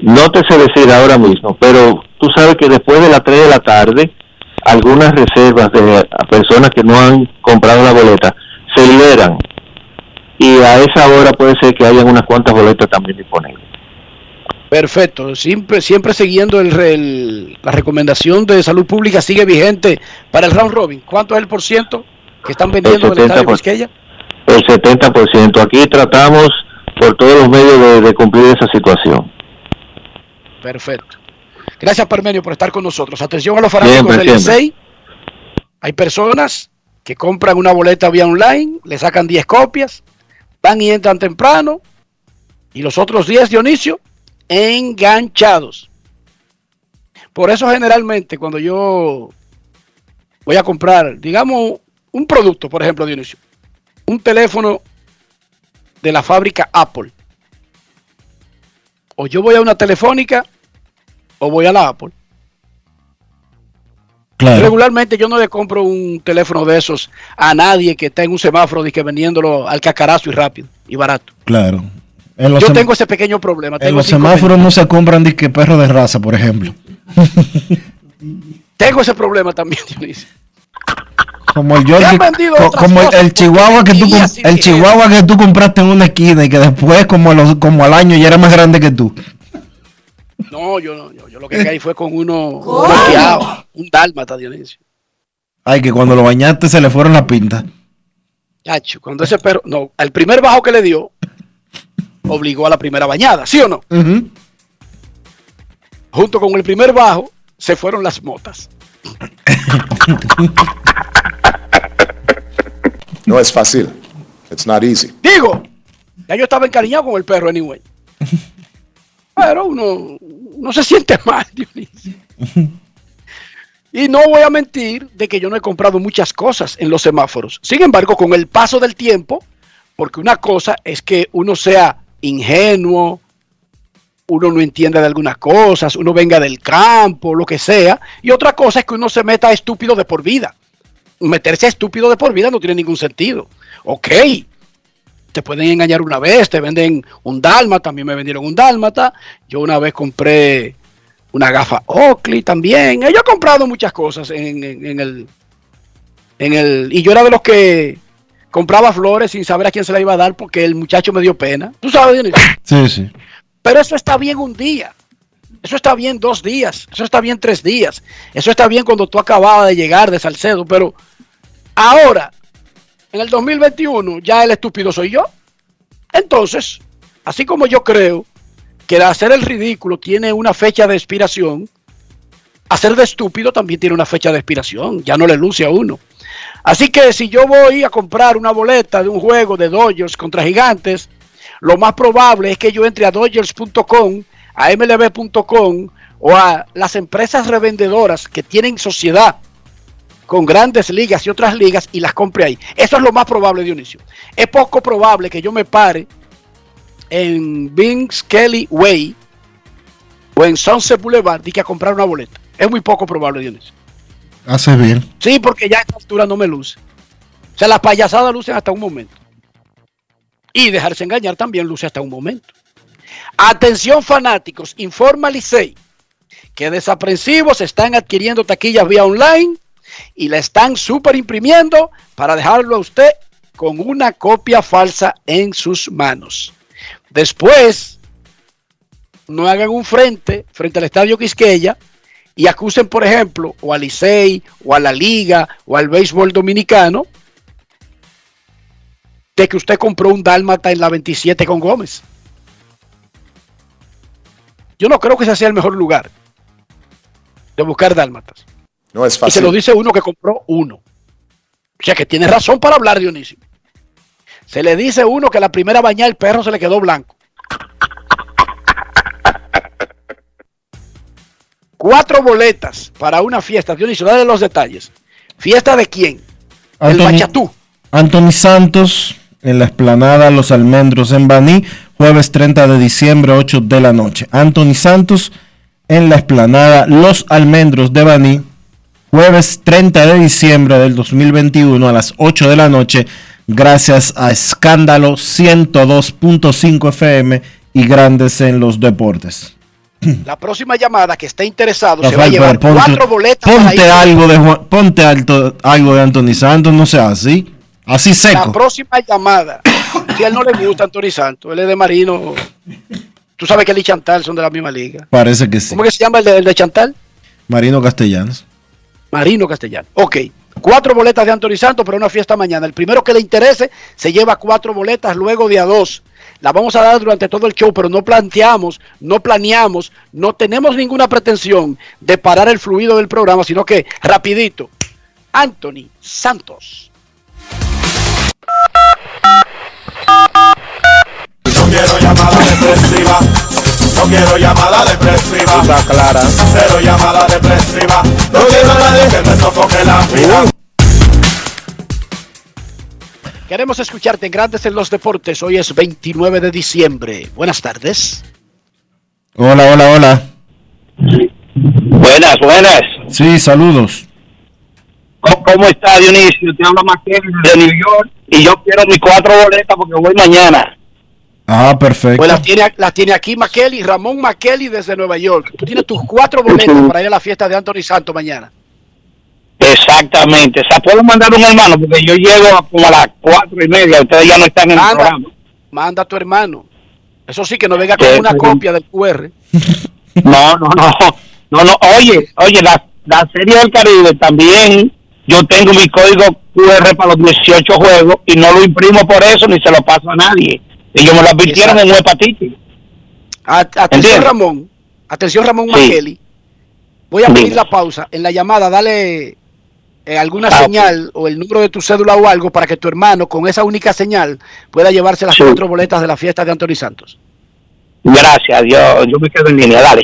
No te sé decir ahora mismo, pero tú sabes que después de las 3 de la tarde, algunas reservas de personas que no han comprado la boleta se liberan y a esa hora puede ser que hayan unas cuantas boletas también disponibles. Perfecto, siempre, siempre siguiendo el, el, la recomendación de salud pública sigue vigente para el round robin. ¿Cuánto es el por ciento que están vendiendo el en el estadio Quisqueya? El 70%. Aquí tratamos por todos los medios de, de cumplir esa situación. Perfecto. Gracias, Parmenio, por estar con nosotros. Atención a los fanáticos del. Licey. Hay personas que compran una boleta vía online, le sacan 10 copias, van y entran temprano, y los otros 10, Dionisio, enganchados. Por eso generalmente cuando yo voy a comprar, digamos, un producto, por ejemplo, Dionisio, un teléfono de la fábrica Apple, o yo voy a una telefónica o voy a la Apple. Claro. Regularmente yo no le compro un teléfono de esos a nadie que esté en un semáforo y que vendiéndolo al cacarazo y rápido y barato. Claro. En los, Yo tengo ese pequeño problema. en Tengo, los ese semáforos no se compran disque perros de raza, por ejemplo. tengo ese problema también, Dionisio. Como el Yorkie, como chihuahua que tú el chihuahua que compraste en una esquina y que después como a los- como al año ya era más grande que tú. No, yo no, yo, yo lo que caí fue con uno bloqueado, un dálmata, Dionisio. Ay, que cuando lo bañaste se le fueron las pintas. Chacho, cuando ese perro, no, al primer bajo que le dio, obligó a la primera bañada, ¿sí o no? Junto con el primer bajo, se fueron las motas. No es fácil. It's not easy. Digo, ya yo estaba encariñado con el perro, anyway. Pero uno, uno se siente mal, Dionisio. Y no voy a mentir de que yo no he comprado muchas cosas en los semáforos. Sin embargo, con el paso del tiempo, porque una cosa es que uno sea ingenuo, uno no entienda de algunas cosas, uno venga del campo, lo que sea, y otra cosa es que uno se meta estúpido de por vida. Meterse estúpido de por vida no tiene ningún sentido. Ok, te pueden engañar una vez, te venden un dálmata, también me vendieron un dálmata. Yo una vez compré una gafa Oakley también. Eh, Yo he comprado muchas cosas en, en- en el, en el. Y yo era de los que compraba flores sin saber a quién se la iba a dar porque el muchacho me dio pena. Tú sabes, Dionisio? Sí, sí. Pero eso está bien un día. Eso está bien dos días. Eso está bien tres días. Eso está bien cuando tú acababas de llegar de Salcedo. Pero ahora, en el 2021, ya el estúpido soy yo. Entonces, así como yo creo que hacer el ridículo tiene una fecha de expiración, hacer de estúpido también tiene una fecha de expiración. Ya no le luce a uno. Así que si yo voy a comprar una boleta de un juego de Dodgers contra Gigantes, lo más probable es que yo entre a Dodgers.com, a MLB.com o a las empresas revendedoras que tienen sociedad con grandes ligas y otras ligas y las compre ahí. Eso es lo más probable, Dionisio. Es poco probable que yo me pare en Vince Kelly Way o en Sunset Boulevard y que a comprar una boleta. Es muy poco probable, Dionisio. Haces bien. Sí, porque ya a esta altura no me luce. O sea, las payasadas lucen hasta un momento. Y dejarse engañar también luce hasta un momento. Atención fanáticos, informa Licey que desaprensivos están adquiriendo taquillas vía online y la están super imprimiendo para dejarlo a usted con una copia falsa en sus manos. Después, no hagan un frente frente al estadio Quisqueya y acusen, por ejemplo, o a Licey, o a la Liga, o al béisbol dominicano, de que usted compró un dálmata en la 27 con Gómez. Yo no creo que ese sea el mejor lugar de buscar dálmatas. No es Y se lo fácil. dice uno que compró uno. O sea que tiene razón para hablar, Dionisio. Se le dice uno que la primera bañada el perro se le quedó blanco. Cuatro boletas para una fiesta. Dionisio, dale los detalles. ¿Fiesta de quién? El Bachatú. Anthony Santos en la explanada Los Almendros en Baní, jueves 30 de diciembre, 8 de la noche. Anthony Santos en la explanada Los Almendros de Baní, jueves 30 de diciembre del 2021 a las 8 de la noche, gracias a Escándalo 102.5 FM y Grandes en los Deportes. La próxima llamada que esté interesado se va a llevar ponte, cuatro boletas ponte algo de Juan- ponte alto, algo de Anthony Santos, no sea así, así La seco. próxima llamada, si a él no le gusta Anthony Santos, él es de Marino. Tú sabes que él y Chantal son de la misma liga. Parece que sí. ¿Cómo que se llama el de, el de Chantal? Marino Castellanos. Marino Castellano. Ok. Cuatro boletas de Anthony Santos para una fiesta mañana. El primero que le interese se lleva cuatro boletas luego de a dos. La vamos a dar durante todo el show, pero no planteamos, no planeamos, no tenemos ninguna pretensión de parar el fluido del programa, sino que rapidito. Anthony Santos. No quiero llamada depresiva. Está clara. Cero llamada depresiva. No quiero a nadie que me sofoque la vida. Queremos escucharte en Grandes en los Deportes. Hoy es 29 de diciembre. Buenas tardes. Hola, hola, hola. Buenas, buenas. Sí, saludos. ¿Cómo, cómo está Dionisio? Te habla Maquel de New York y yo quiero mis cuatro boletas porque voy mañana. Ah, perfecto. Pues las tiene, las tiene aquí Ramón Maqueli desde Nueva York. Tú tienes tus cuatro boletas para ir a la fiesta de Anthony Santos mañana. Exactamente. O sea, puedo mandar un hermano porque yo llego como a las cuatro y media. Ustedes ya no están en el Manda, programa. manda a tu hermano. Eso sí, que no venga con Sí, una sí. copia del QR. No, no, no. No, no. Oye, oye, la, la Serie del Caribe también. Yo tengo mi código QR para los 18 juegos y no lo imprimo por eso ni se lo paso a nadie. Ellos me lo advirtieron en un hepatitis. Atención, ¿Entiendes? Ramón. Atención, Ramón Sí. Maqueli. Voy a pedir Dime. la pausa. En la llamada, dale eh, alguna Ah, señal o el número de tu cédula o algo para que tu hermano, con esa única señal, pueda llevarse las Sí. cuatro boletas de la fiesta de Anthony Santos. Gracias, yo, yo me quedo en línea, dale.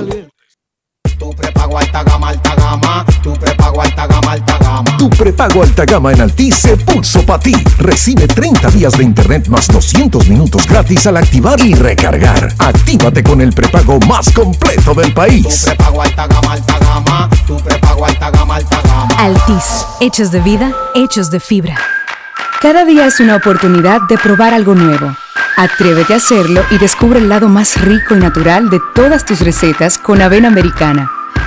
Prepago alta gama, alta gama. Tu prepago alta gama, alta gama. Tu prepago alta gama en Altis se puso para ti. Recibe 30 días de internet más 200 minutos gratis al activar y recargar. Actívate con el prepago más completo del Tu país. prepago alta gama, alta gama. Tu prepago alta gama, alta gama. Altis, hechos de vida, hechos de fibra. Cada día es una oportunidad de probar algo nuevo. Atrévete a hacerlo y descubre el lado más rico y natural de todas tus recetas con avena americana.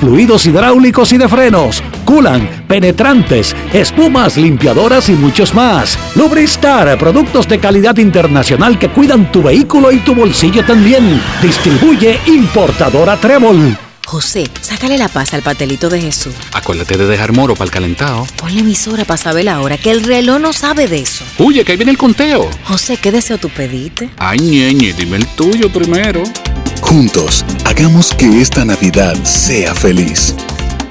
fluidos hidráulicos y de frenos, culan, penetrantes, espumas, limpiadoras y muchos más. Lubristar, productos de calidad internacional que cuidan tu vehículo y tu bolsillo también. Distribuye importadora Trébol. José, sácale la paz al pastelito de Jesús. Acuérdate de dejar moro para el calentado. Ponle emisora para saber la hora, que el reloj no sabe de eso. Oye, que ahí viene el conteo. José, ¿qué deseo tú pediste? Ay, ñeñe, dime el tuyo primero. Juntos, hagamos que esta Navidad sea feliz.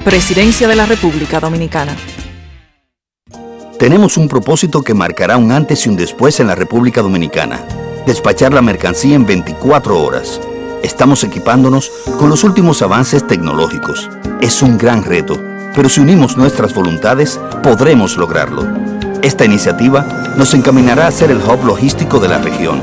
Presidencia de la República Dominicana. Tenemos un propósito que marcará un antes y un después en la República Dominicana. Despachar la mercancía en 24 horas. Estamos equipándonos con los últimos avances tecnológicos. Es un gran reto, pero si unimos nuestras voluntades, podremos lograrlo. Esta iniciativa nos encaminará a ser el hub logístico de la región.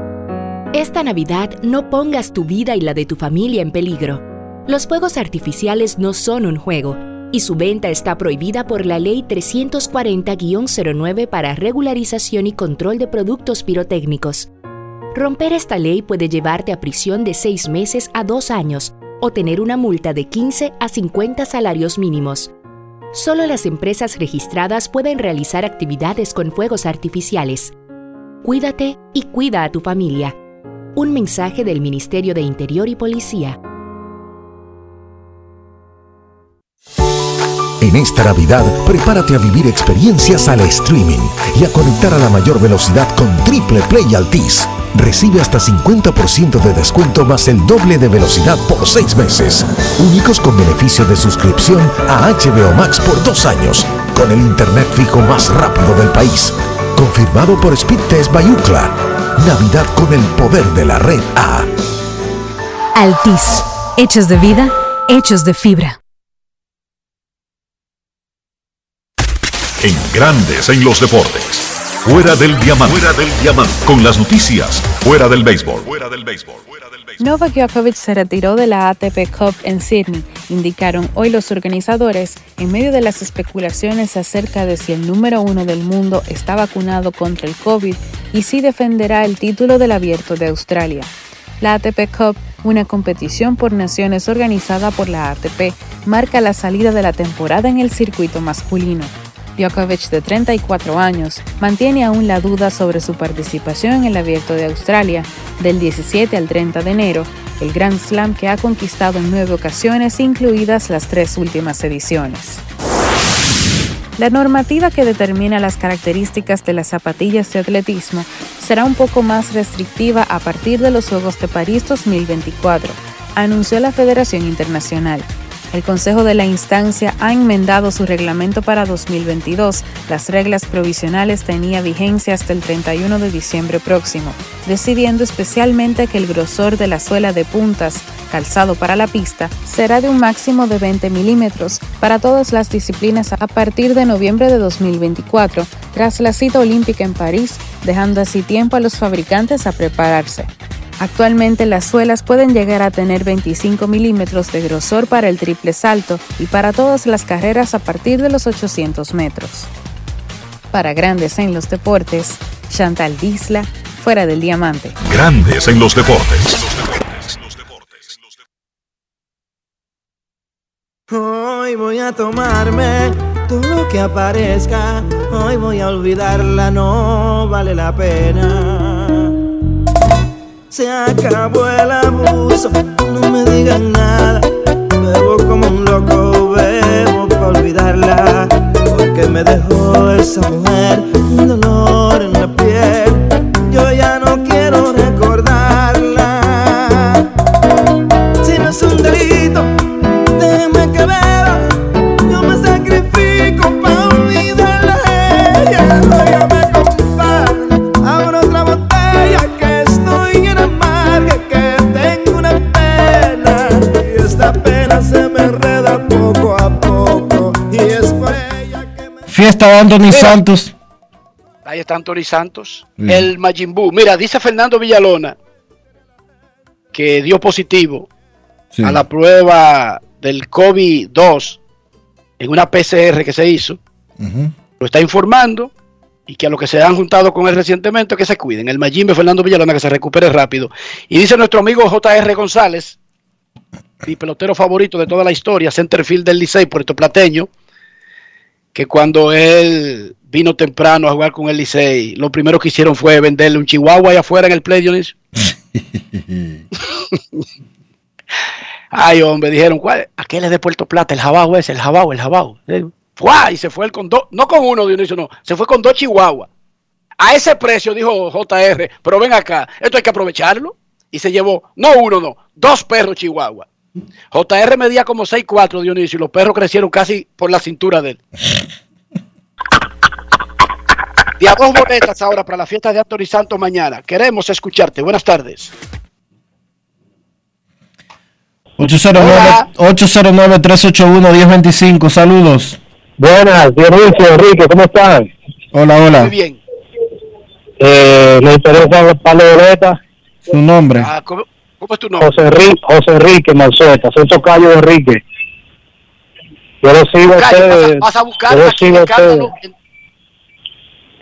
Esta Navidad no pongas tu vida y la de tu familia en peligro. Los fuegos artificiales no son un juego. y su venta está prohibida por la Ley 340-09 para regularización y control de productos pirotécnicos. Romper esta ley puede llevarte a prisión de 6 meses a 2 años o tener una multa de 15 a 50 salarios mínimos. Solo las empresas registradas pueden realizar actividades con fuegos artificiales. Cuídate y cuida a tu familia. Un mensaje del Ministerio de Interior y Policía. En esta Navidad, prepárate a vivir experiencias al streaming y a conectar a la mayor velocidad con Triple Play Altis. Recibe hasta 50% de descuento más el doble de velocidad por seis meses. Únicos con beneficio de suscripción a HBO Max por dos años, con el internet fijo más rápido del país. Confirmado por Speed Test Bayucla. Navidad con el poder de la red A. Altis. Hechos de vida, hechos de fibra. En Grandes en los Deportes. Fuera del diamante. Fuera del diamante. Con las noticias. Fuera del béisbol. Fuera del béisbol. Novak Djokovic se retiró de la ATP Cup en Sydney, indicaron hoy los organizadores en medio de las especulaciones acerca de si el número uno del mundo está vacunado contra el COVID y si defenderá el título del abierto de Australia. La ATP Cup, una competición por naciones organizada por la ATP, marca la salida de la temporada en el circuito masculino. Djokovic, de 34 años, mantiene aún la duda sobre su participación en el Abierto de Australia del 17 al 30 de enero, el Grand Slam que ha conquistado en nueve ocasiones, incluidas las tres últimas ediciones. La normativa que determina las características de las zapatillas de atletismo será un poco más restrictiva a partir de los Juegos de París 2024, anunció la Federación Internacional. El Consejo de la Instancia ha enmendado su reglamento para 2022. Las reglas provisionales tenían vigencia hasta el 31 de diciembre próximo, decidiendo especialmente que el grosor de la suela de puntas, calzado para la pista, será de un máximo de 20 milímetros para todas las disciplinas a partir de noviembre de 2024, tras la cita olímpica en París, dejando así tiempo a los fabricantes a prepararse. Actualmente las suelas pueden llegar a tener 25 milímetros de grosor para el triple salto y para todas las carreras a partir de los 800 metros. Para Grandes en los Deportes, Chantal Disla, fuera del diamante. Grandes en los deportes. Hoy voy a tomarme todo lo que aparezca. Hoy voy a olvidarla, no vale la pena. Se acabó el abuso, no me digan nada. Bebo como un loco, bebo para olvidarla. Porque me dejó esa mujer un dolor en la piel. Fiesta de Anthony Santos. Ahí está Anthony Santos. Mm. El Majin Buu. Mira, dice Fernando Villalona que dio positivo Sí. a la prueba del COVID-2 en una PCR que se hizo. Lo está informando y que a los que se han juntado con él recientemente que se cuiden. El Majimbe Fernando Villalona que se recupere rápido. Y dice nuestro amigo JR González, mi pelotero favorito de toda la historia, centerfield del Licey, puertoplateño, que cuando él vino temprano a jugar con el Licey, lo primero que hicieron fue venderle un chihuahua allá afuera en el play, Dionisio. Ay, hombre, dijeron, ¿cuál? Aquel es de Puerto Plata, el jabao ese, el jabao, el jabao. Eh, ¡fua! Y se fue él con dos, no con uno, Dionisio, no, se fue con dos chihuahuas. A ese precio, dijo JR, pero ven acá, esto hay que aprovecharlo. Y se llevó, no uno, no, dos perros chihuahua. JR medía como 6'4, Dionisio, y los perros crecieron casi por la cintura de él. Y a dos boletas ahora para la fiesta de Anthony Santos mañana. Queremos escucharte. Buenas tardes. 809 809-381-1025. Saludos. Buenas, Dionisio, Enrique, ¿cómo están? Hola, hola. Muy bien. Eh, me interesan los palos de boletas. Su nombre. Ah, ¿cómo, cómo es tu nombre? José Enrique, José Enrique Marzueta, soy tocayo de Enrique. Yo lo sigo Calle, vas, a, ustedes. vas a Yo lo aquí en escándalo. en-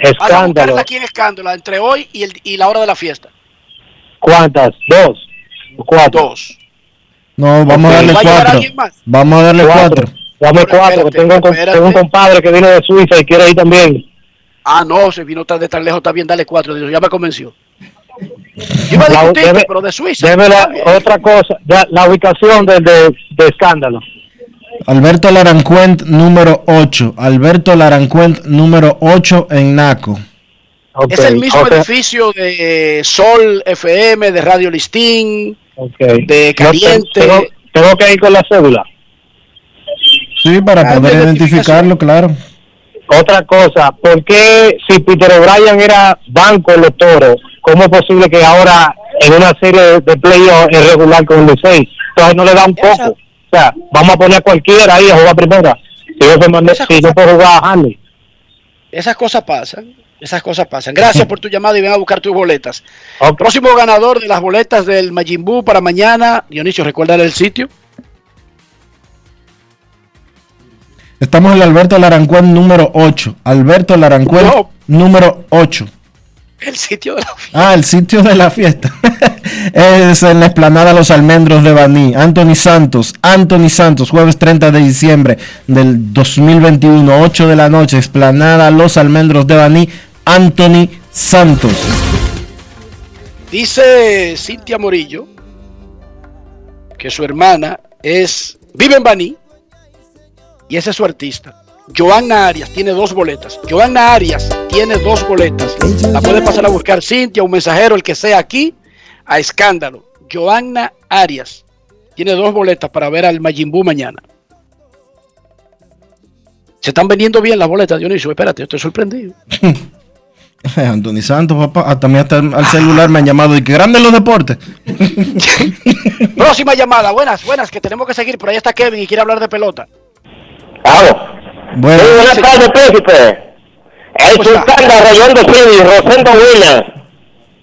Vas a Escándalo. aquí en escándalo entre hoy y, el, y la hora de la fiesta. ¿Cuántas? ¿Dos? ¿O ¿Cuatro? Dos. No, vamos a darle ¿Va a llegar cuatro. alguien más? Vamos a darle cuatro. Dame cuatro, que tengo, espérate. tengo un compadre que viene de Suiza y quiere ir también. Ah, no, se vino tan de tan lejos, está bien, dale cuatro. Ya me convenció. Yo iba a La- discutir, debe- pero de Suiza. Deme la, otra cosa, ya, la ubicación de, de, de escándalo. Alberto Larancuent número 8. Alberto Larancuent número 8 en Naco. es el mismo edificio de Sol FM, de Radio Listín, de Yo Caliente. Tengo, tengo que ir con la cédula. Sí, para Ah, poder de identificarlo, claro. Otra cosa, ¿por qué si Peter O'Brien era banco en los toros, cómo es posible que ahora en una serie de, playoffs es regular con el Licey? Entonces no le da un poco. O sea, vamos a poner a cualquiera ahí a jugar primera. Si manda- si no puede jugar a Hanley. Esas cosas pasan. Esas cosas pasan. Gracias por tu llamada y ven a buscar tus boletas. Próximo ganador de las boletas del Majin Buu para mañana. Dionisio, recuerda el sitio. Estamos en el Alberto Larancuent número 8. Alberto Larancuent No. número 8. El sitio de la Ah, el sitio de la fiesta. es en la explanada Los Almendros de Baní. Anthony Santos, Anthony Santos, jueves 30 de diciembre del 2021, 8 de la noche, explanada Los Almendros de Baní. Anthony Santos. Dice Cintia Morillo que su hermana es vive en Baní y ese es su artista. Joanna Arias tiene dos boletas. Joanna Arias tiene dos boletas. La puede pasar a buscar Cintia, un mensajero, el que sea aquí, a escándalo. Joanna Arias tiene dos boletas para ver al Majin Buu mañana. Se están vendiendo bien las boletas, Dionisio. Espérate, estoy sorprendido. Anthony Santos, papá. Ah, también hasta al celular me han llamado y que grande los deportes. Próxima llamada. Buenas, buenas, que tenemos que seguir. Por ahí está Kevin y quiere hablar de pelota. Bueno, Sí, buenas tardes, príncipe. El sultán de Rayón de Rosendo Williams.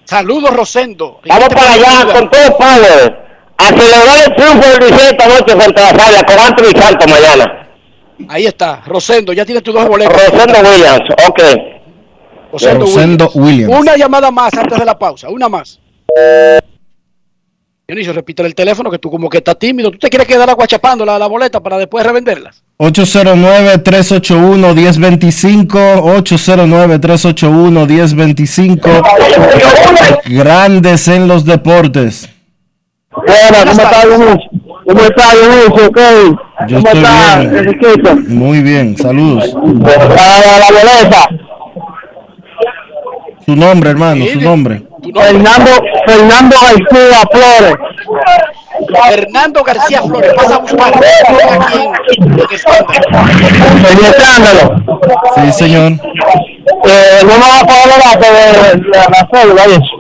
Saludos, Rosendo. Vamos para allá con todo padre. A celebrar el triunfo del Licey esta noche frente a la Sabia con Anthony Santos mañana. Ahí está, Rosendo, ya tienes tus dos boletos. Rosendo Williams, ok. Rosendo Rosendo Williams. Una llamada más antes de la pausa, una más. Dionisio, repítele el teléfono que tú como que estás tímido. ¿Tú te quieres quedar aguachapando la, la boleta para después revenderlas? 809-381-1025. 809-381-1025. Grandes en los deportes. Bueno, ¿cómo está Dionisio? ¿Cómo está Dionisio? ¿Qué? Yo ¿Cómo estoy está? bien. Enriquito? Muy bien, saludos. Para la boleta. Su nombre, hermano, su nombre. Fernando, Fernando García Flores. Fernando García Flores, pasa a buscarlo aquí en, Escándalo. Sí, señor. Eh, no me va a pagar los datos de la, la cédula y eso.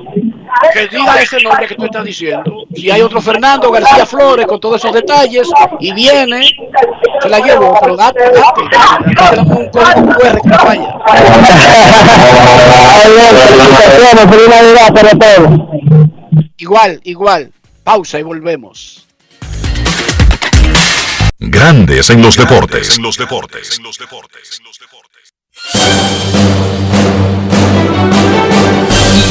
Que diga ese nombre que tú estás diciendo. Si hay otro Fernando García Flores con todos esos detalles y viene, se la llevo, pero date, date. Un código QR que. Igual, igual. Pausa y volvemos. Grandes en los deportes. En los deportes.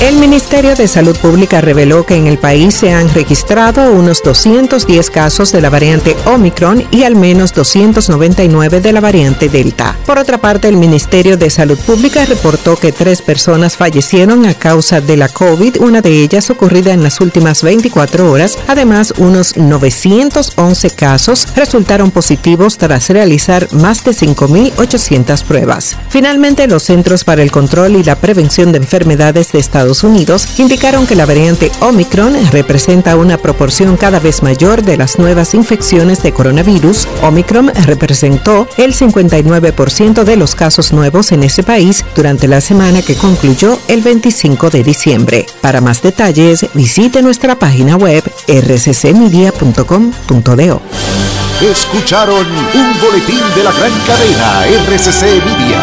El Ministerio de Salud Pública reveló que en el país se han registrado unos 210 casos de la variante Omicron y al menos 299 de la variante Delta. Por otra parte, el Ministerio de Salud Pública reportó que tres personas fallecieron a causa de la COVID, una de ellas ocurrida en las últimas 24 horas. Además, unos 911 casos resultaron positivos tras realizar más de 5.800 pruebas. Finalmente, los Centros para el Control y la Prevención de Enfermedades de Estados Unidos indicaron que la variante Omicron representa una proporción cada vez mayor de las nuevas infecciones de coronavirus. Omicron representó el 59% de los casos nuevos en ese país durante la semana que concluyó el 25 de diciembre. Para más detalles, visite nuestra página web rccmedia.com.do. Escucharon un boletín de la gran cadena RCC Media.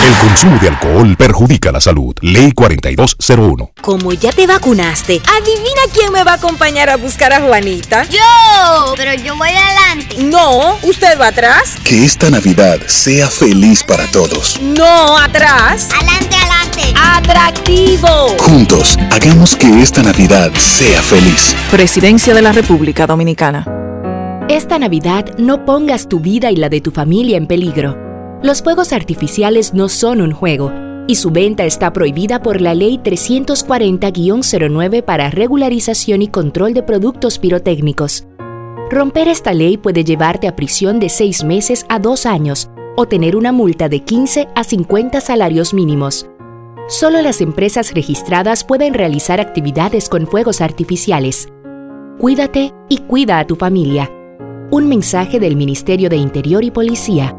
El consumo de alcohol perjudica la salud. Ley 4201. Como ya te vacunaste, adivina quién me va a acompañar a buscar a Juanita. Yo, pero yo voy adelante. No, usted va atrás. Que esta Navidad sea feliz para todos. No, atrás. Adelante, adelante. Atractivo. Juntos, hagamos que esta Navidad sea feliz. Presidencia de la República Dominicana. Esta Navidad no pongas tu vida y la de tu familia en peligro. Los fuegos artificiales no son un juego y su venta está prohibida por la Ley 340-09 para regularización y control de productos pirotécnicos. Romper esta ley puede llevarte a prisión de 6 meses a 2 años o tener una multa de 15 a 50 salarios mínimos. Solo las empresas registradas pueden realizar actividades con fuegos artificiales. Cuídate y cuida a tu familia. Un mensaje del Ministerio de Interior y Policía.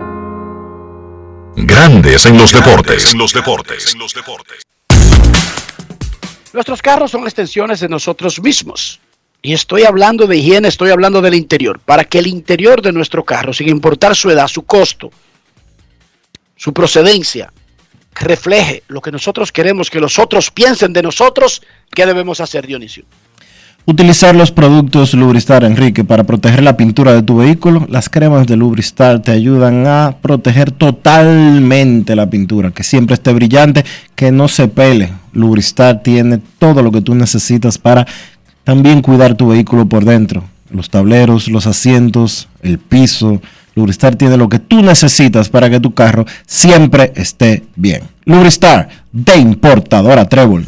Grandes en los deportes. En los deportes. Nuestros carros son extensiones de nosotros mismos. Y estoy hablando de higiene, estoy hablando del interior. Para que el interior de nuestro carro, sin importar su edad, su costo, su procedencia, refleje lo que nosotros queremos que los otros piensen de nosotros, ¿qué debemos hacer, Dionisio? Utilizar los productos Lubristar, Enrique, para proteger la pintura de tu vehículo. Las cremas de Lubristar te ayudan a proteger totalmente la pintura, que siempre esté brillante, que no se pele. Lubristar tiene todo lo que tú necesitas para también cuidar tu vehículo por dentro. Los tableros, los asientos, el piso. Lubristar tiene lo que tú necesitas para que tu carro siempre esté bien. Lubristar, de importadora Trébol.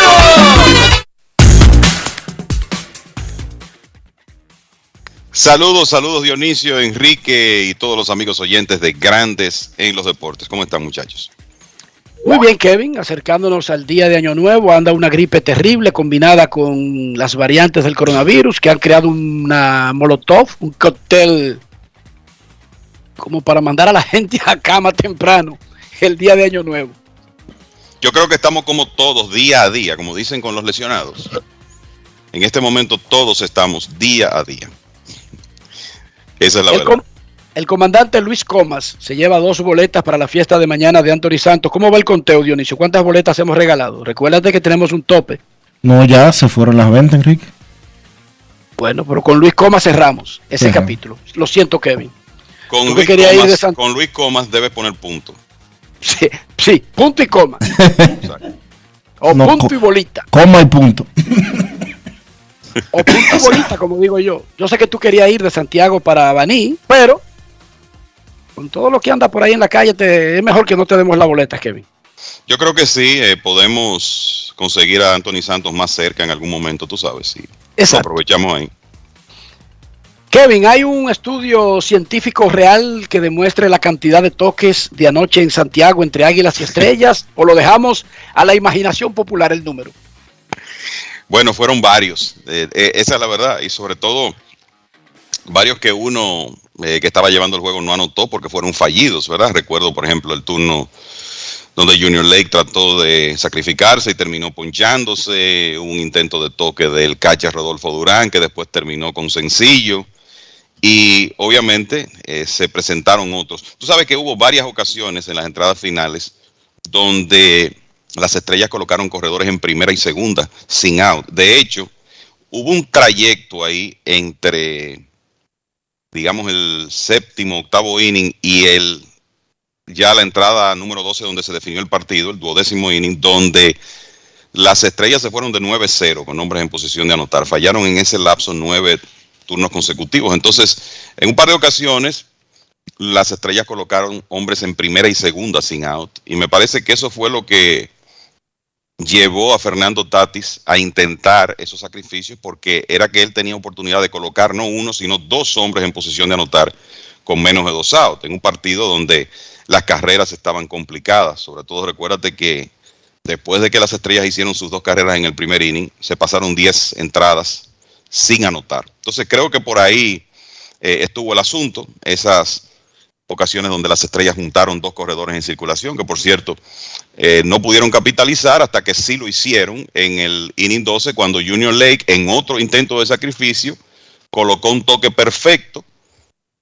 Saludos, saludos Dionisio, Enrique y todos los amigos oyentes de Grandes en los Deportes. ¿Cómo están muchachos? Muy bien, Kevin, acercándonos al día de Año Nuevo, anda una gripe terrible combinada con las variantes del coronavirus que han creado una molotov, un cóctel como para mandar a la gente a cama temprano el día de Año Nuevo. Yo creo que estamos como todos, día a día, como dicen con los lesionados. En este momento todos estamos día a día. Esa es la El, verdad. com- el comandante Luis Comas se lleva dos boletas para la fiesta de mañana de Anthony Santos. ¿Cómo va el conteo, Dionisio? ¿Cuántas boletas hemos regalado? Recuérdate que tenemos un tope. No, ya se fueron las ventas, Enrique. Bueno, pero con Luis Comas cerramos ese Ajá. capítulo. Lo siento, Kevin. Con ¿Tú que Luis, ir Comas, de San- con Luis Comas debe poner punto. Sí, sí, punto y coma. o No, punto co- y bolita. Coma y punto. O punto bolita, como digo yo. Yo sé que tú querías ir de Santiago para Baní, pero con todo lo que anda por ahí en la calle, te- es mejor que no te demos la boleta, Kevin. Yo creo que sí, eh, podemos conseguir a Anthony Santos más cerca en algún momento, tú sabes, sí. Lo aprovechamos ahí. Kevin, ¿hay un estudio científico real que demuestre la cantidad de toques de anoche en Santiago entre águilas y estrellas? ¿O lo dejamos a la imaginación popular el número? Bueno, fueron varios, eh, eh, esa es la verdad, y sobre todo varios que uno eh, que estaba llevando el juego no anotó porque fueron fallidos, ¿verdad? Recuerdo, por ejemplo, el turno donde Junior Lake trató de sacrificarse y terminó ponchándose, un intento de toque del catcher Rodolfo Durán que después terminó con sencillo y obviamente eh, se presentaron otros. Tú sabes que hubo varias ocasiones en las entradas finales donde las estrellas colocaron corredores en primera y segunda sin out. De hecho, hubo un trayecto ahí entre, digamos, el séptimo, octavo inning y el ya la entrada número 12 donde se definió el partido, el duodécimo inning, donde las estrellas se fueron de 9-0 con hombres en posición de anotar. Fallaron en ese lapso nueve turnos consecutivos. Entonces, en un par de ocasiones, las estrellas colocaron hombres en primera y segunda sin out. Y me parece que eso fue lo que llevó a Fernando Tatis a intentar esos sacrificios porque era que él tenía oportunidad de colocar no uno, sino dos hombres en posición de anotar con menos de dos outs, en un partido donde las carreras estaban complicadas. Sobre todo recuérdate que después de que las estrellas hicieron sus dos carreras en el primer inning, se pasaron 10 entradas sin anotar. Entonces creo que por ahí eh, estuvo el asunto, esas ocasiones donde las estrellas juntaron dos corredores en circulación, que por cierto eh, no pudieron capitalizar hasta que sí lo hicieron en el inning 12 cuando Junior Lake en otro intento de sacrificio colocó un toque perfecto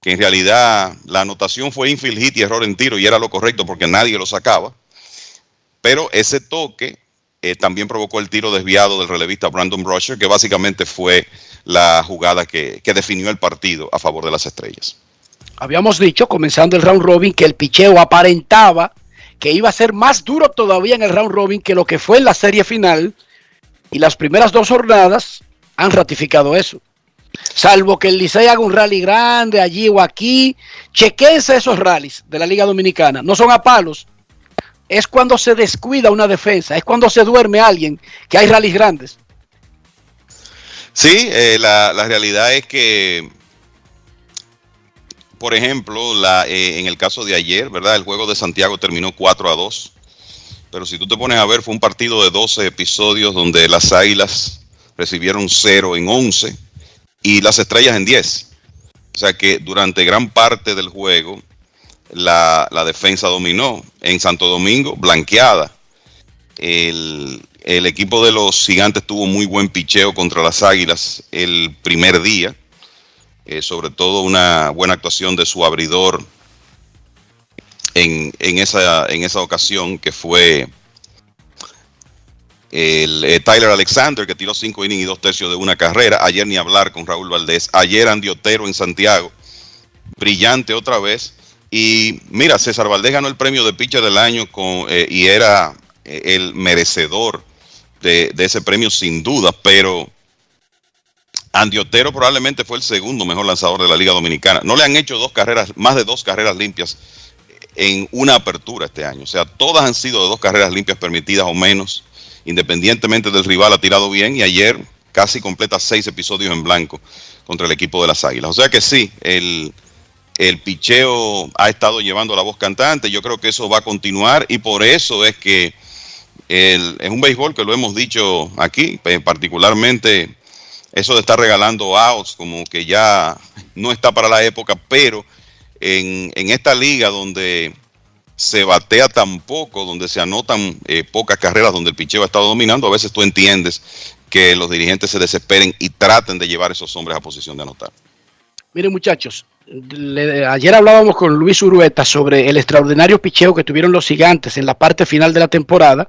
que en realidad la anotación fue infield hit y error en tiro y era lo correcto porque nadie lo sacaba. Pero ese toque eh, también provocó el tiro desviado del relevista Brandon Brusher, que básicamente fue la jugada que, que definió el partido a favor de las estrellas. Habíamos dicho, comenzando el round robin, que el picheo aparentaba que iba a ser más duro todavía en el round robin que lo que fue en la serie final. Y las primeras dos jornadas han ratificado eso. Salvo que el Licey haga un rally grande allí o aquí. Chequense esos rallies de la Liga Dominicana. No son a palos. Es cuando se descuida una defensa. Es cuando se duerme alguien que hay rallies grandes. Sí, eh, la, la realidad es que, por ejemplo, la, eh, en el caso de ayer, ¿verdad? El juego de Santiago terminó 4 a 2. Pero si tú te pones a ver, fue un partido de 12 episodios donde las Águilas recibieron 0 en 11 y las Estrellas en 10. O sea que durante gran parte del juego la, defensa dominó. En Santo Domingo, blanqueada. El equipo de los gigantes tuvo muy buen picheo contra las águilas el primer día. Eh, sobre todo una buena actuación de su abridor en, en, esa, en esa ocasión, que fue el eh, Tyler Alexander, que tiró cinco innings y dos tercios de una carrera. Ayer ni hablar con Raúl Valdés. Ayer Andy Otero en Santiago. Brillante otra vez. Y mira, César Valdés ganó el premio de pitcher del año con, eh, y era el merecedor de, de, ese premio sin duda, pero Andy Otero probablemente fue el segundo mejor lanzador de la Liga Dominicana. No le han hecho dos carreras, más de dos carreras limpias en una apertura este año. O sea, todas han sido de dos carreras limpias permitidas o menos, independientemente del rival ha tirado bien y ayer casi completa seis episodios en blanco contra el equipo de las Águilas. O sea que sí, el, el picheo ha estado llevando la voz cantante. Yo creo que eso va a continuar y por eso es que es un béisbol que lo hemos dicho aquí, particularmente eso de estar regalando outs, como que ya no está para la época, pero en, en esta liga donde se batea tan poco, donde se anotan eh, pocas carreras, donde el picheo ha estado dominando, a veces tú entiendes que los dirigentes se desesperen y traten de llevar esos hombres a posición de anotar. Miren muchachos, le- ayer hablábamos con Luis Urueta sobre el extraordinario picheo que tuvieron los gigantes en la parte final de la temporada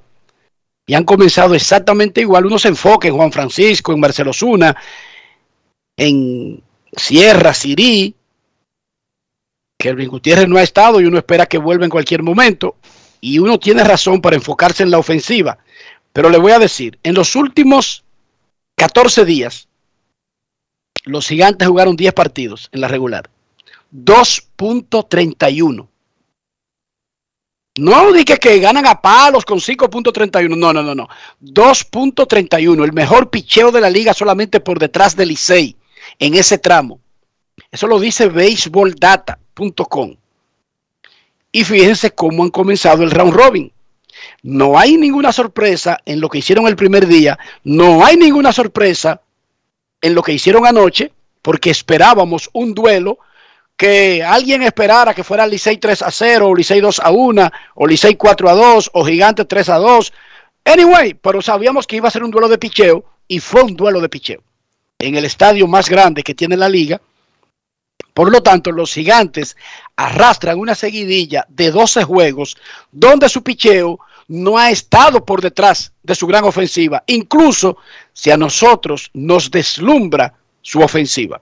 y han comenzado exactamente igual. Uno se enfoca en Juan Francisco, en Marcelo Zuna, en Sierra, Sirí, Kelvin Gutiérrez no ha estado y uno espera que vuelva en cualquier momento y uno tiene razón para enfocarse en la ofensiva. Pero le voy a decir, en los últimos 14 días, los gigantes jugaron 10 partidos en la regular. 2.31. No dije que ganan a palos con 5.31. No, no, no, no. 2.31. El mejor picheo de la liga solamente por detrás del Licey en ese tramo. Eso lo dice baseballdata.com. Y fíjense cómo han comenzado el round robin. No hay ninguna sorpresa en lo que hicieron el primer día. No hay ninguna sorpresa en lo que hicieron anoche, porque esperábamos un duelo que alguien esperara que fuera Licey 3 a 0, o Licey 2 a 1, o Licey 4 a 2, o Gigante 3 a 2. Anyway, pero sabíamos que iba a ser un duelo de picheo y fue un duelo de picheo en el estadio más grande que tiene la liga. Por lo tanto, los gigantes arrastran una seguidilla de 12 juegos donde su picheo no ha estado por detrás de su gran ofensiva, incluso si a nosotros nos deslumbra su ofensiva.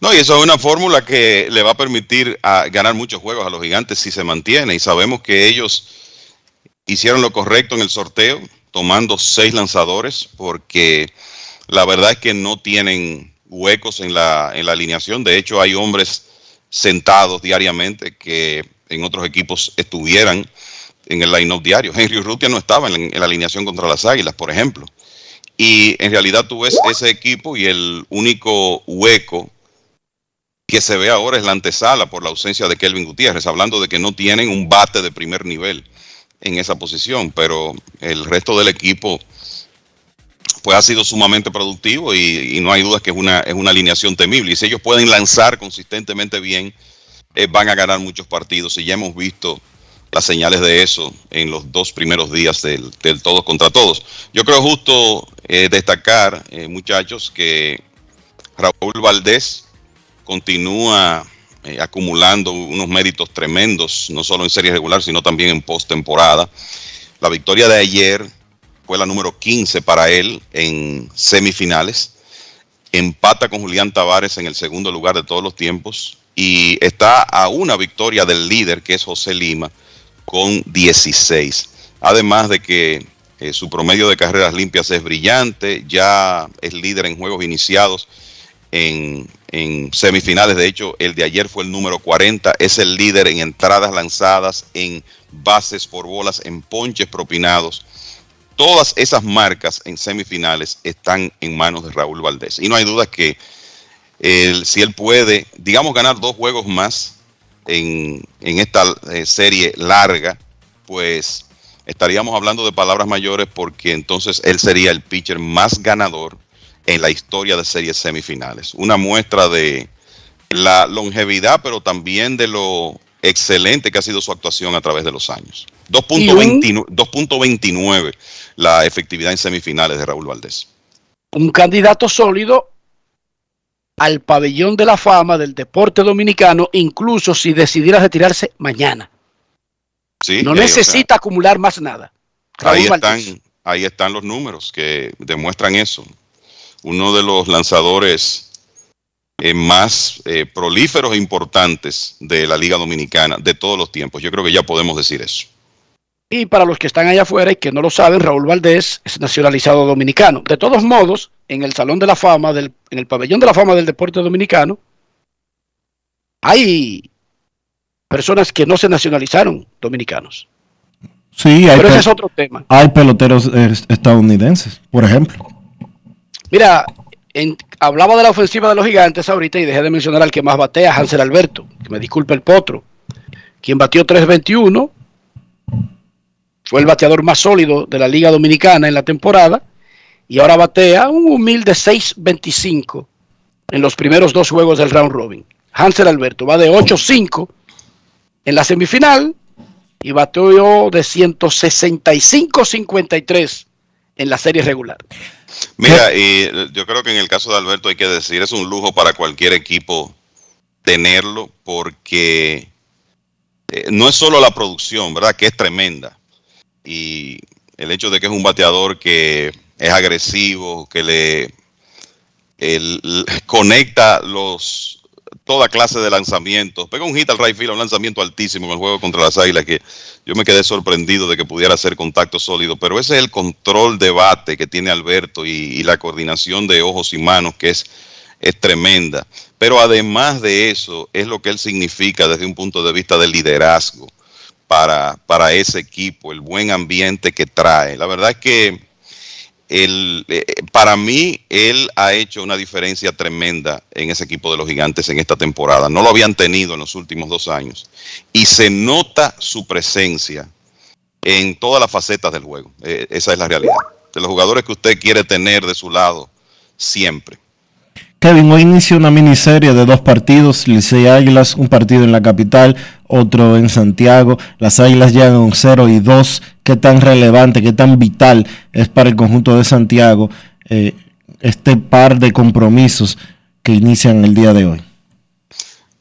No, y eso es una fórmula que le va a permitir a ganar muchos juegos a los gigantes si se mantiene. Y sabemos que ellos hicieron lo correcto en el sorteo, tomando seis lanzadores, porque la verdad es que no tienen huecos en la, en la alineación. De hecho, hay hombres sentados diariamente que en otros equipos estuvieran en el line-up diario. Henry Urrutia no estaba en la alineación contra las Águilas, por ejemplo. Y en realidad tú ves ese equipo y el único hueco que se ve ahora es la antesala por la ausencia de Kelvin Gutiérrez, hablando de que no tienen un bate de primer nivel en esa posición, pero el resto del equipo pues ha sido sumamente productivo y, no hay dudas que es una, es una alineación temible. Y si ellos pueden lanzar consistentemente bien, eh, van a ganar muchos partidos. Y ya hemos visto las señales de eso en los dos primeros días del, del todos contra todos. Yo creo justo eh, destacar, eh, muchachos, que Raúl Valdés continúa eh, acumulando unos méritos tremendos, no solo en serie regular, sino también en postemporada. La victoria de ayer fue la número 15 para él en semifinales. Empata con Julián Tavares en el segundo lugar de todos los tiempos y está a una victoria del líder que es José Lima con 16. Además de que eh, su promedio de carreras limpias es brillante, ya es líder en juegos iniciados en, en semifinales. De hecho, el de ayer fue el número 40, es el líder en entradas lanzadas, en bases por bolas, en ponches propinados. Todas esas marcas en semifinales están en manos de Raúl Valdés. Y no hay duda que él, si él puede, digamos, ganar dos juegos más en, en esta eh, serie larga, pues estaríamos hablando de palabras mayores porque entonces él sería el pitcher más ganador en la historia de series semifinales. Una muestra de la longevidad, pero también de lo excelente que ha sido su actuación a través de los años. 2.29 2.29 la efectividad en semifinales de Raúl Valdés. Un candidato sólido al pabellón de la fama del deporte dominicano, incluso si decidiera retirarse mañana. Sí, No o sea, necesita acumular más nada. Raúl ahí están, ahí están los números que demuestran eso. Uno de los lanzadores eh, más eh, prolíferos e importantes de la Liga Dominicana de todos los tiempos. Yo creo que ya podemos decir eso. Y para los que están allá afuera y que no lo saben, Raúl Valdés es nacionalizado dominicano. De todos modos, en el Salón de la Fama, del, en el Pabellón de la Fama del Deporte Dominicano, hay personas que no se nacionalizaron dominicanos. Sí, hay, Pero ese es otro tema. hay peloteros eh, estadounidenses, por ejemplo. Mira, en- hablaba de la ofensiva de los gigantes ahorita y dejé de mencionar al que más batea, Hansel Alberto, que me disculpe el potro, quien batió 3.21, fue el bateador más sólido de la Liga Dominicana en la temporada y ahora batea un humilde 6.25 en los primeros dos juegos del round robin. Hansel Alberto. Va de 8-5 en la semifinal y bateó de 165-53 en la serie regular. Mira, y yo creo que en el caso de Alberto hay que decir, es un lujo para cualquier equipo tenerlo porque eh, no es solo la producción, ¿verdad? Que es tremenda. Y el hecho de que es un bateador que es agresivo, que le conecta los toda clase de lanzamientos. Pega un hit al right field, un lanzamiento altísimo en el juego contra las Águilas que yo me quedé sorprendido de que pudiera hacer contacto sólido, pero ese es el control de bate que tiene Alberto y, la coordinación de ojos y manos que es, es tremenda. Pero además de eso, es lo que él significa desde un punto de vista del liderazgo para, para ese equipo, el buen ambiente que trae. La verdad es que el, eh, para mí, él ha hecho una diferencia tremenda en ese equipo de los gigantes en esta temporada. No lo habían tenido en los últimos dos años. Y se nota su presencia en todas las facetas del juego. Eh, esa es la realidad. De los jugadores que usted quiere tener de su lado siempre. Kevin, hoy inicia una miniserie de dos partidos, Licey Águilas, un partido en la capital, otro en Santiago. Las Águilas llegan a un 0 y 2. ¿Qué tan relevante, qué tan vital es para el conjunto de Santiago eh, este par de compromisos que inician el día de hoy?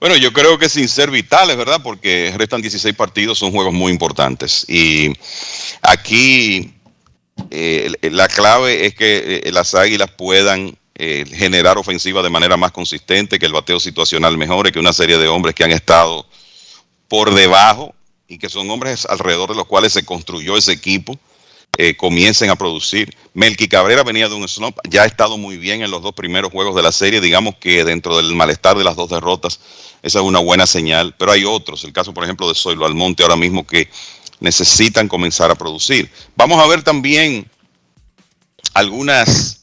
Bueno, yo creo que sin ser vitales, ¿verdad? Porque restan 16 partidos, son juegos muy importantes. Y aquí eh, la clave es que eh, las Águilas puedan eh, generar ofensiva de manera más consistente, que el bateo situacional mejore, que una serie de hombres que han estado por debajo y que son hombres alrededor de los cuales se construyó ese equipo, eh, comiencen a producir. Melky Cabrera venía de un slump, ya ha estado muy bien en los dos primeros juegos de la serie, digamos que dentro del malestar de las dos derrotas, esa es una buena señal, pero hay otros, el caso por ejemplo de Zoilo Almonte ahora mismo que necesitan comenzar a producir. Vamos a ver también algunas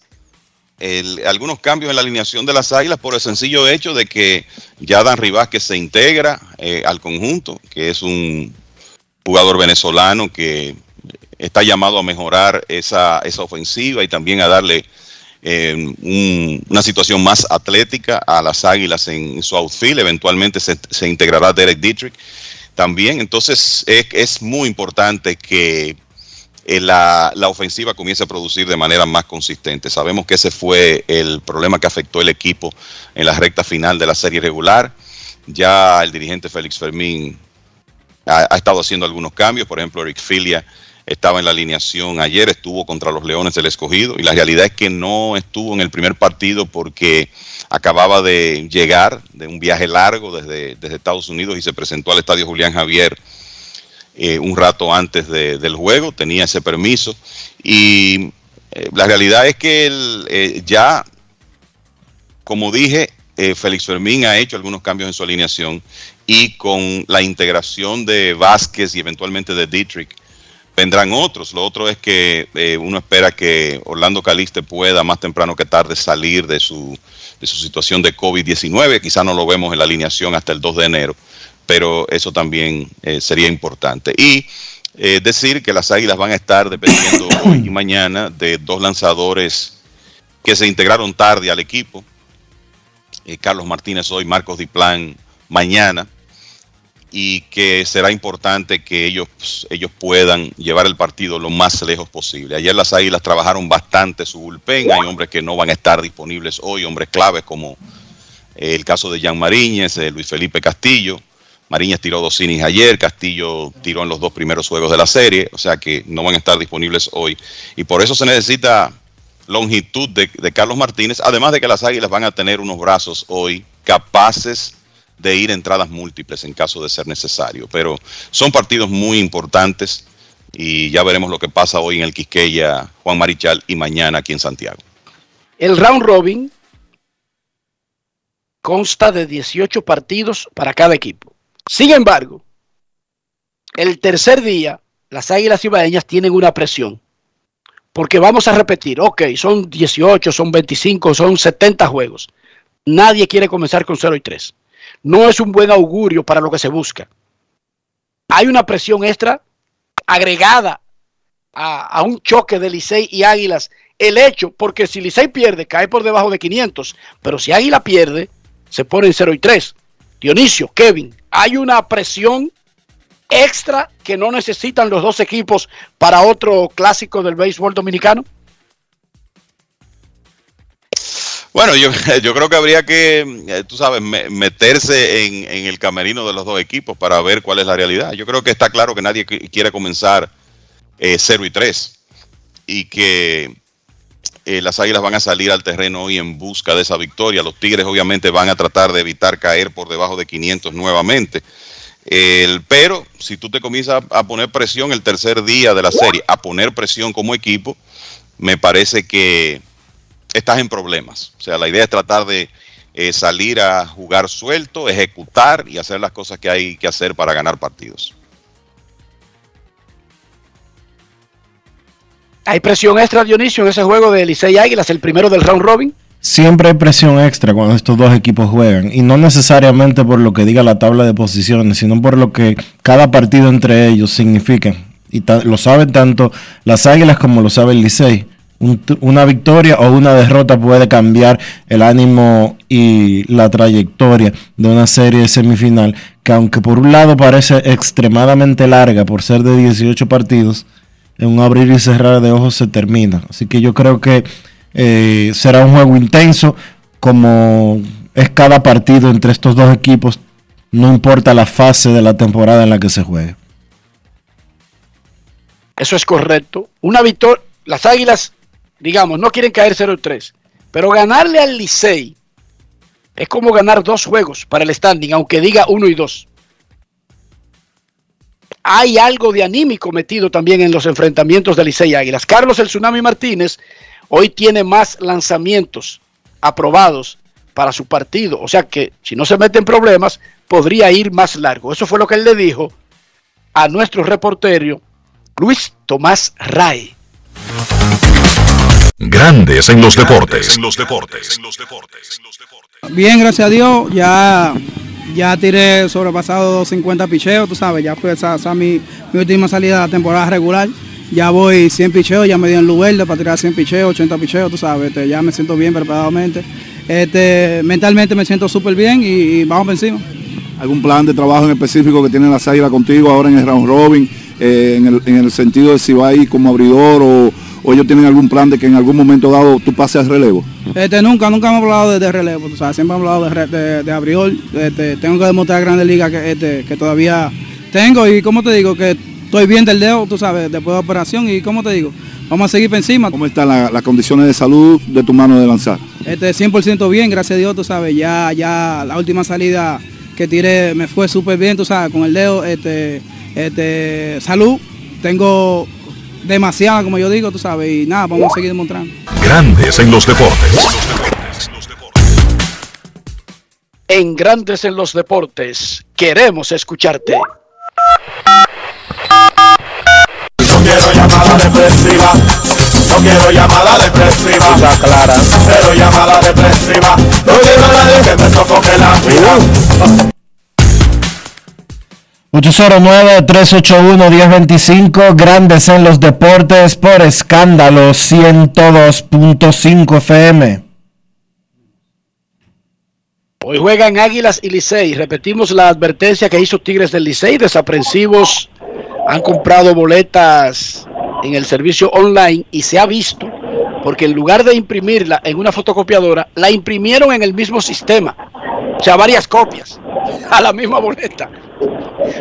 algunos cambios en la alineación de las Águilas por el sencillo hecho de que ya Dan Rivas se integra eh, al conjunto, que es un jugador venezolano que está llamado a mejorar esa, esa ofensiva y también a darle eh, una situación más atlética a las Águilas en, su outfield. Eventualmente se, se integrará Derek Dietrich también. Entonces es, es muy importante que eh, la, ofensiva comienza a producir de manera más consistente. Sabemos que ese fue el problema que afectó el equipo en la recta final de la serie regular. Ya el dirigente Félix Fermín ha, estado haciendo algunos cambios. Por ejemplo, Eric Filia estaba en la alineación ayer, estuvo contra los Leones del Escogido y la realidad es que no estuvo en el primer partido porque acababa de llegar de un viaje largo desde, desde Estados Unidos y se presentó al Estadio Julián Javier eh, un rato antes del juego, tenía ese permiso. Y eh, la realidad es que él, eh, ya, como dije, Félix Fermín ha hecho algunos cambios en su alineación y con la integración de Vázquez y eventualmente de Dietrich vendrán otros. Lo otro es que uno espera que Orlando Caliste pueda más temprano que tarde salir de su, de su situación de COVID-19. Quizá no lo vemos en la alineación hasta el 2 de enero pero eso también eh, sería importante. Y eh, decir que las Águilas van a estar dependiendo hoy y mañana de dos lanzadores que se integraron tarde al equipo. Eh, Carlos Martínez hoy, Marcos Diplán mañana. Y que será importante que ellos, ellos puedan llevar el partido lo más lejos posible. Ayer las Águilas trabajaron bastante su bullpen. Hay hombres que no van a estar disponibles hoy, hombres claves como el caso de Jan Mariñez, Luis Felipe Castillo, Mariñas tiró dos innings ayer, Castillo tiró en los dos primeros juegos de la serie, o sea que no van a estar disponibles hoy. Y por eso se necesita longitud de, Carlos Martínez, además de que las Águilas van a tener unos brazos hoy capaces de ir entradas múltiples en caso de ser necesario. Pero son partidos muy importantes y ya veremos lo que pasa hoy en el Quisqueya, Juan Marichal y mañana aquí en Santiago. El round robin consta de 18 partidos para cada equipo. Sin embargo, el tercer día, las Águilas Ibaeñas tienen una presión. Porque vamos a repetir, ok, son 18, son 25, son 70 juegos. Nadie quiere comenzar con 0 y 3. No es un buen augurio para lo que se busca. Hay una presión extra agregada a, un choque de Licey y Águilas. El hecho, porque si Licey pierde, cae por debajo de 500. Pero si Águila pierde, se pone en 0 y 3 Dionisio, Kevin, hay una presión extra que no necesitan los dos equipos para otro clásico del béisbol dominicano. Bueno, yo, creo que habría que, eh, tú sabes, me- meterse en, el camerino de los dos equipos para ver cuál es la realidad. Yo creo que está claro que nadie qui- quiere comenzar eh, 0 y 3 y que eh, las Águilas van a salir al terreno hoy en busca de esa victoria. Los Tigres obviamente van a tratar de evitar caer por debajo de 500 nuevamente. El, pero si tú te comienzas a, poner presión el tercer día de la serie, a poner presión como equipo, me parece que estás en problemas. O sea, la idea es tratar de eh, salir a jugar suelto, ejecutar y hacer las cosas que hay que hacer para ganar partidos. Hay presión extra, Dionisio, en ese juego de Licey Águilas, el primero del round robin. Siempre hay presión extra cuando estos dos equipos juegan. Y no necesariamente por lo que diga la tabla de posiciones, sino por lo que cada partido entre ellos significa. Y lo saben tanto las Águilas como lo sabe el Licey. Una victoria o una derrota puede cambiar el ánimo y la trayectoria de una serie semifinal que aunque por un lado parece extremadamente larga por ser de 18 partidos, en un abrir y cerrar de ojos se termina. Así que yo creo que eh, será un juego intenso como es cada partido entre estos dos equipos, no importa la fase de la temporada en la que se juegue. Eso es correcto. Una victoria, las Águilas, digamos, no quieren caer 0-3, pero ganarle al Licey es como ganar dos juegos para el standing, aunque diga uno y dos. Hay algo de anímico metido también en los enfrentamientos de Licey y Águilas. Carlos el Tsunami Martínez hoy tiene más lanzamientos aprobados para su partido. O sea que si no se mete en problemas, podría ir más largo. Eso fue lo que él le dijo a nuestro reportero Luis Tomás Ray. Grandes en los deportes. los deportes. Bien, gracias a Dios, ya, ya tiré sobrepasado 50 picheos, tú sabes, ya fue esa, esa mi, mi última salida de la temporada regular. Ya voy 100 picheos, ya me dio en luz verde para tirar 100 picheos, 80 picheos, tú sabes, este, ya me siento bien preparadamente. Este, mentalmente me siento súper bien y, y vamos por encima. ¿Algún plan de trabajo en específico que tienen las águilas contigo ahora en el round robin? eh, en, el, en el sentido de si va a ir como abridor o, o ellos tienen algún plan de que en algún momento dado tú pases al relevo. Este, nunca, nunca hemos hablado de, de relevo, tú sabes, siempre hemos hablado de, de, de abridor. Este, tengo que demostrar a Grandes Ligas que, este, que todavía tengo y como te digo, que estoy bien del dedo, tú sabes, después de operación y como te digo, vamos a seguir por encima. ¿Cómo están la- las condiciones de salud de tu mano de lanzar? Este, 100% bien, gracias a Dios, tú sabes, ya, ya la última salida que tiré me fue súper bien, tú sabes, con el dedo, este, este, salud, tengo demasiada, como yo digo, tú sabes, y nada, vamos a seguir demostrando. Grandes en los deportes. En Grandes en los Deportes, queremos escucharte. No quiero llamada depresiva. No quiero llamada depresiva. clara. Cero llamada depresiva. No quiero a nadie que me sofoque la vida. 809-381-1025, Grandes en los Deportes por escándalo 102.5 FM. Hoy juegan Águilas y Licey. Repetimos la advertencia que hizo Tigres del Licey. Desaprensivos han comprado boletas en el servicio online y se ha visto porque en lugar de imprimirla en una fotocopiadora, la imprimieron en el mismo sistema. O sea, varias copias a la misma boleta.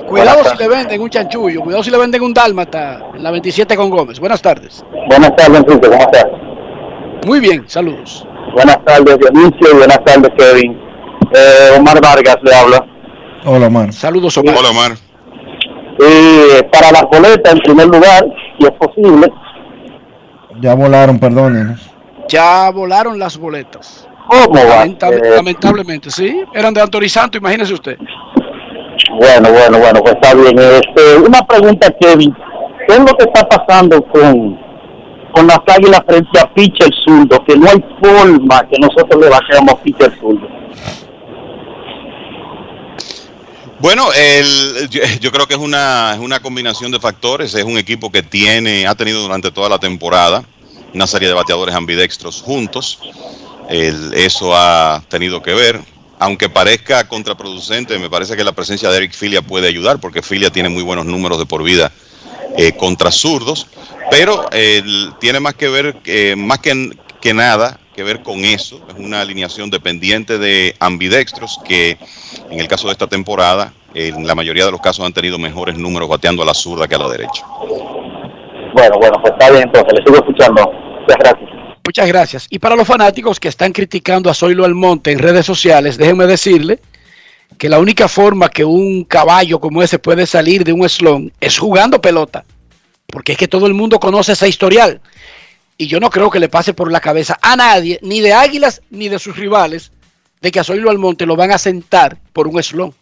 Cuidado si le venden un chanchullo, cuidado si le venden un dálmata en la 27 con Gómez. Buenas tardes. Buenas tardes, Enrique, ¿cómo estás? Muy bien, saludos. Buenas tardes, Dionisio, y buenas tardes, Kevin. Eh, Omar Vargas le habla. Hola, Omar. Saludos, Omar. Hola, Omar. Y para las boletas, en primer lugar, si es posible, Ya volaron, perdónenos. Ya volaron las boletas. ¿Cómo va? Lamenta- Eh, lamentablemente, sí. Eran de Anthony Santo, imagínese usted. Bueno, bueno, bueno, pues está bien. Este, una pregunta, Kevin. ¿Qué es lo que está pasando con, con las águilas frente a pitcher zurdo? Que no hay forma que nosotros le bajemos a pitcher zurdo. Bueno, el, yo, yo creo que es una, es una combinación de factores. Es un equipo que tiene, ha tenido durante toda la temporada una serie de bateadores ambidextros juntos. El- eso ha tenido que ver. aunque parezca contraproducente, me parece que la presencia de Eric Filia puede ayudar, porque Filia tiene muy buenos números de por vida eh, contra zurdos, pero eh, tiene más que ver, eh, más que, que nada, que ver con eso. Es una alineación dependiente de ambidextros que en el caso de esta temporada, en la mayoría de los casos han tenido mejores números bateando a la zurda que a la derecha. Bueno, bueno, pues está bien, entonces le sigo escuchando. Muchas gracias. Muchas gracias. Y para los fanáticos que están criticando a Zoilo Almonte en redes sociales, déjenme decirle que la única forma que un caballo como ese puede salir de un slon es jugando pelota. Porque es que todo el mundo conoce esa historial. Y yo no creo que le pase por la cabeza a nadie, ni de Águilas ni de sus rivales, de que a Zoilo Almonte lo van a sentar por un slon.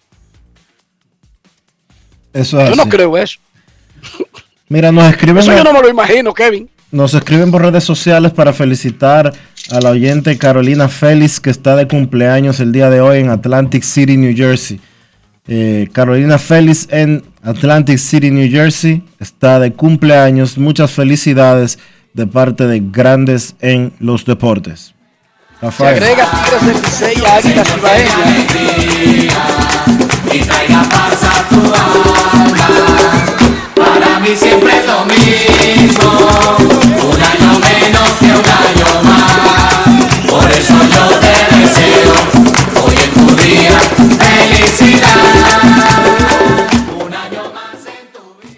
Eso es Yo no creo eso. Mira, nos escriben, Eso yo no me lo imagino, Kevin. Nos escriben por redes sociales para felicitar a la oyente Carolina Félix que está de cumpleaños el día de hoy en Atlantic City, New Jersey. Eh, Carolina Félix en Atlantic City, New Jersey está de cumpleaños. Muchas felicidades de parte de Grandes en los Deportes. Se Rafael. agrega Tigres del Licey a Águilas Ibaeñas. y traiga paz a tu alma. Siempre lo mismo, un año menos que un año más. Por eso yo te deseo hoy en tu día felicidad.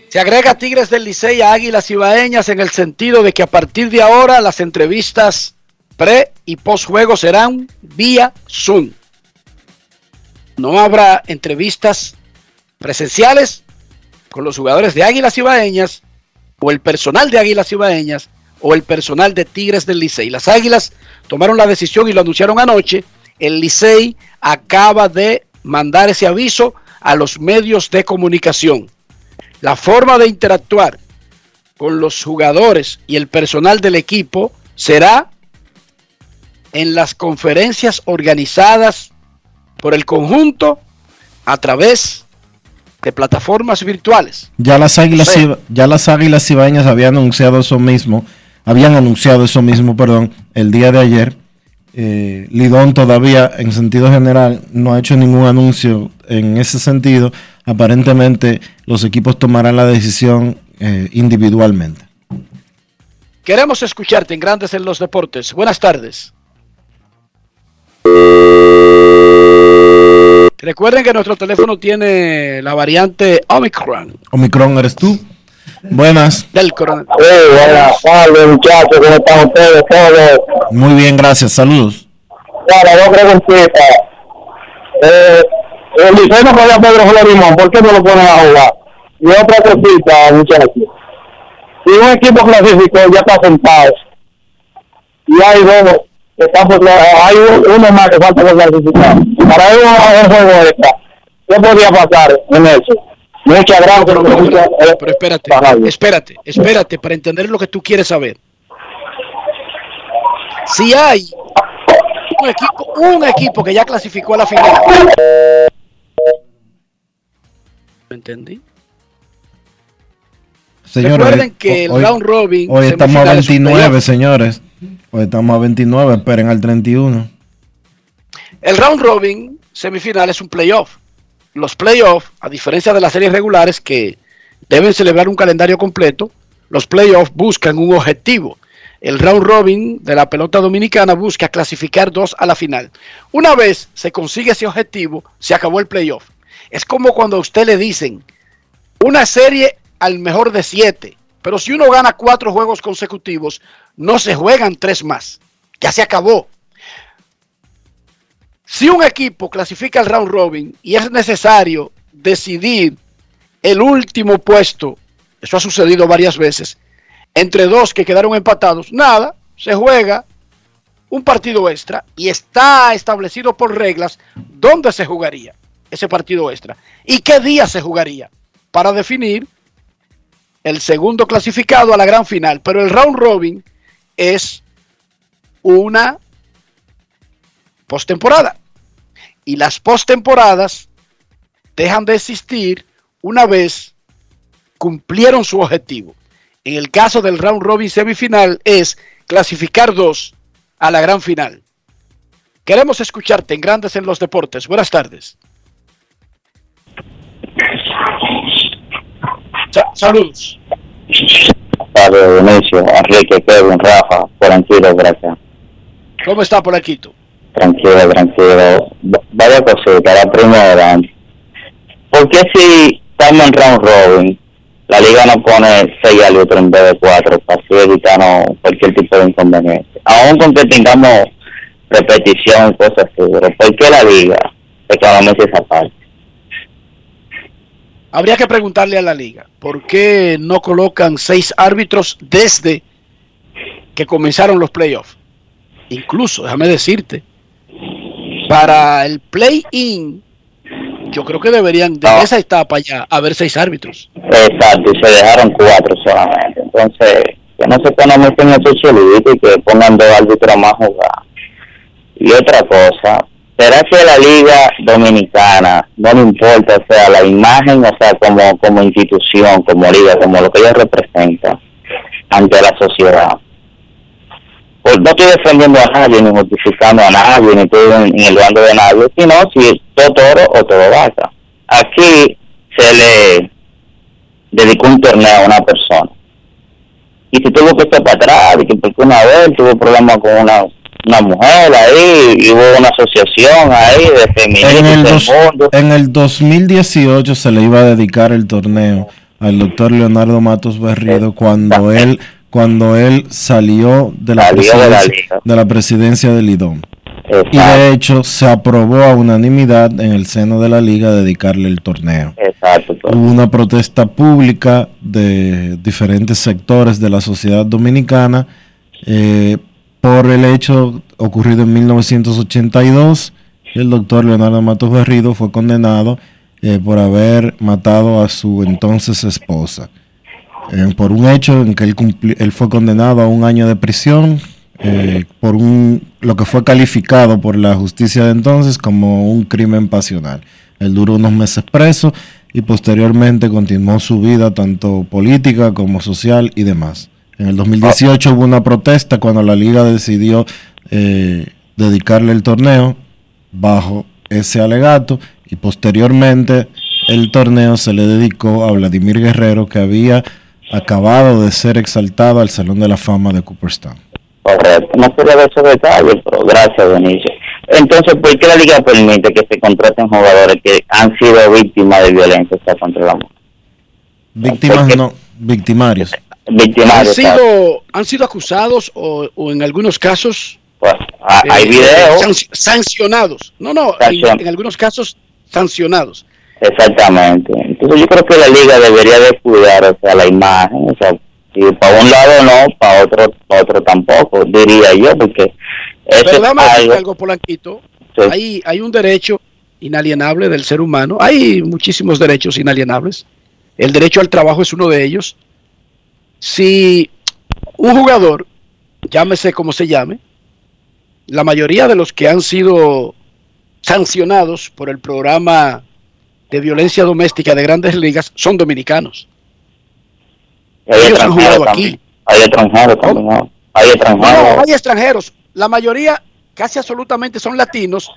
Se agrega Tigres del Licey a Águilas Ibaeñas en el sentido de que a partir de ahora las entrevistas pre y post juego serán vía Zoom. No habrá entrevistas presenciales con los jugadores de Águilas Ibaeñas o el personal de Águilas Ibaeñas o el personal de Tigres del Licey. Las Águilas tomaron la decisión y lo anunciaron anoche. El Licey acaba de mandar ese aviso a los medios de comunicación. La forma de interactuar con los jugadores y el personal del equipo será en las conferencias organizadas por el conjunto a través de plataformas virtuales. Ya las águilas. Iba- ya las águilas ibaeñas habían anunciado eso mismo, habían anunciado eso mismo, perdón, el día de ayer. Eh, Lidón todavía, en sentido general, no ha hecho ningún anuncio en ese sentido. Aparentemente, los equipos tomarán la decisión eh, individualmente. Queremos escucharte en Grandes en los Deportes. Buenas tardes. Recuerden que nuestro teléfono tiene la variante Omicron Omicron, ¿eres tú? Buenas. del coronavirus. buenas tardes, muchachos, ¿cómo están ustedes todos? Muy bien, gracias. Saludos. Claro, dos preguntitas. Eh, el Licey no juega Pedro Florimón, ¿por qué no lo ponen a jugar? Y otra cosita, muchachos. Si un equipo clasificó, ya está sentado. Y hay dos están por hay un- uno más que falta por clasificar. Para a un juego esta, ¿qué podría pasar en eso? Muchas gracias. Pero, pero, pero, pero espérate, espérate, espérate, para entender lo que tú quieres saber. Si hay un equipo, un equipo que ya clasificó a la final. ¿Me entendí? Señores, Recuerden que el hoy- round robin Hoy estamos a semifinal es un 29, playoff. señores. Estamos a 29, esperen al 31. El round robin semifinal es un playoff. Los playoffs, a diferencia de las series regulares que deben celebrar un calendario completo, los playoffs buscan un objetivo. El round robin de la pelota dominicana busca clasificar dos a la final. Una vez se consigue ese objetivo, se acabó el playoff. Es como cuando a usted le dicen una serie al mejor de siete, pero si uno gana cuatro juegos consecutivos, no se juegan tres más. Ya se acabó. Si un equipo clasifica al round robin y es necesario decidir el último puesto, eso ha sucedido varias veces, entre dos que quedaron empatados, nada, se juega un partido extra y está establecido por reglas dónde se jugaría ese partido extra y qué día se jugaría para definir el segundo clasificado a la gran final. Pero el round robin es una postemporada. Y las postemporadas dejan de existir una vez cumplieron su objetivo. En el caso del round robin semifinal es clasificar dos a la gran final. Queremos escucharte en Grandes en los Deportes. Buenas tardes. Sa- saludos. Padre Dionisio, Enrique, Kevin, Rafa, tranquilo, gracias. ¿Cómo está por aquí tú? Tranquilo, tranquilo. Va- Vaya cosita, la primera. ¿Por qué si estamos en round robin, la liga nos pone 6 árbitros en vez de 4 para así evitarnos cualquier tipo de inconveniente? Aún con que tengamos repetición y cosas así, pero ¿por qué la liga economiza esa parte? Habría que preguntarle a la liga por qué no colocan seis árbitros desde que comenzaron los playoffs. Incluso, déjame decirte, para el play-in, yo creo que deberían de esa etapa ya haber seis árbitros. Exacto, y se dejaron cuatro solamente. Entonces, que no se economicen estos chulitos y que pongan dos árbitros más a jugar. Y otra cosa, ¿será que la Liga Dominicana no le importa, o sea, la imagen, o sea, como, como institución, como liga, como lo que ellos representan ante la sociedad? Pues no estoy defendiendo a nadie, ni justificando a nadie, ni estoy en el bando de nadie, sino si todo toro o todo vaca. Aquí se le dedicó un torneo a una persona. Y se tuvo que estar para atrás, y que porque una vez tuvo problemas con una, una mujer ahí, y hubo una asociación ahí de feministas En el, del dos- mundo. en el 2018 se le iba a dedicar el torneo al doctor Leonardo Matos Berrido cuando él cuando él salió de la, Salió de la presidencia, liga. de la presidencia del IDOM. Y de hecho se aprobó a unanimidad en el seno de la liga dedicarle el torneo. Exacto. Hubo una protesta pública de diferentes sectores de la sociedad dominicana eh, por el hecho ocurrido en 1982. El doctor Leonardo Matos Berrido fue condenado eh, por haber matado a su entonces esposa. Eh, por un hecho en que él fue condenado a un año de prisión eh, por un lo que fue calificado por la justicia de entonces como un crimen pasional. Él duró unos meses preso y posteriormente continuó su vida tanto política como social y demás. En el 2018 hubo una protesta cuando la liga decidió eh, dedicarle el torneo bajo ese alegato y posteriormente el torneo se le dedicó a Vladimir Guerrero que había acabado de ser exaltado al Salón de la Fama de Cooperstown. Correcto. No quería ver esos detalles, pero gracias, Benicio. Entonces, ¿por qué la liga permite que se contraten jugadores que han sido víctimas de violencia contra la mujer? Víctimas no, victimarios. ¿Han sido, han sido acusados o, o en algunos casos Ah, Hay eh, videos. sanc- sancionados. No, no, en, en algunos casos sancionados. Exactamente. Entonces yo creo que la liga debería de cuidar, o sea, la imagen, o sea, si para un lado no, para otro, para otro tampoco, diría yo, porque eso Pero decirte algo, algo, Polanquito. Sí. Hay, hay un derecho inalienable del ser humano. Hay muchísimos derechos inalienables. El derecho al trabajo es uno de ellos. Si un jugador, llámese como se llame, la mayoría de los que han sido sancionados por el programa de violencia doméstica de grandes ligas son dominicanos. hay ellos han extranjeros jugado también, aquí. hay extranjeros también, ¿no? hay extranjeros, no, hay extranjeros. La mayoría, casi absolutamente, son latinos.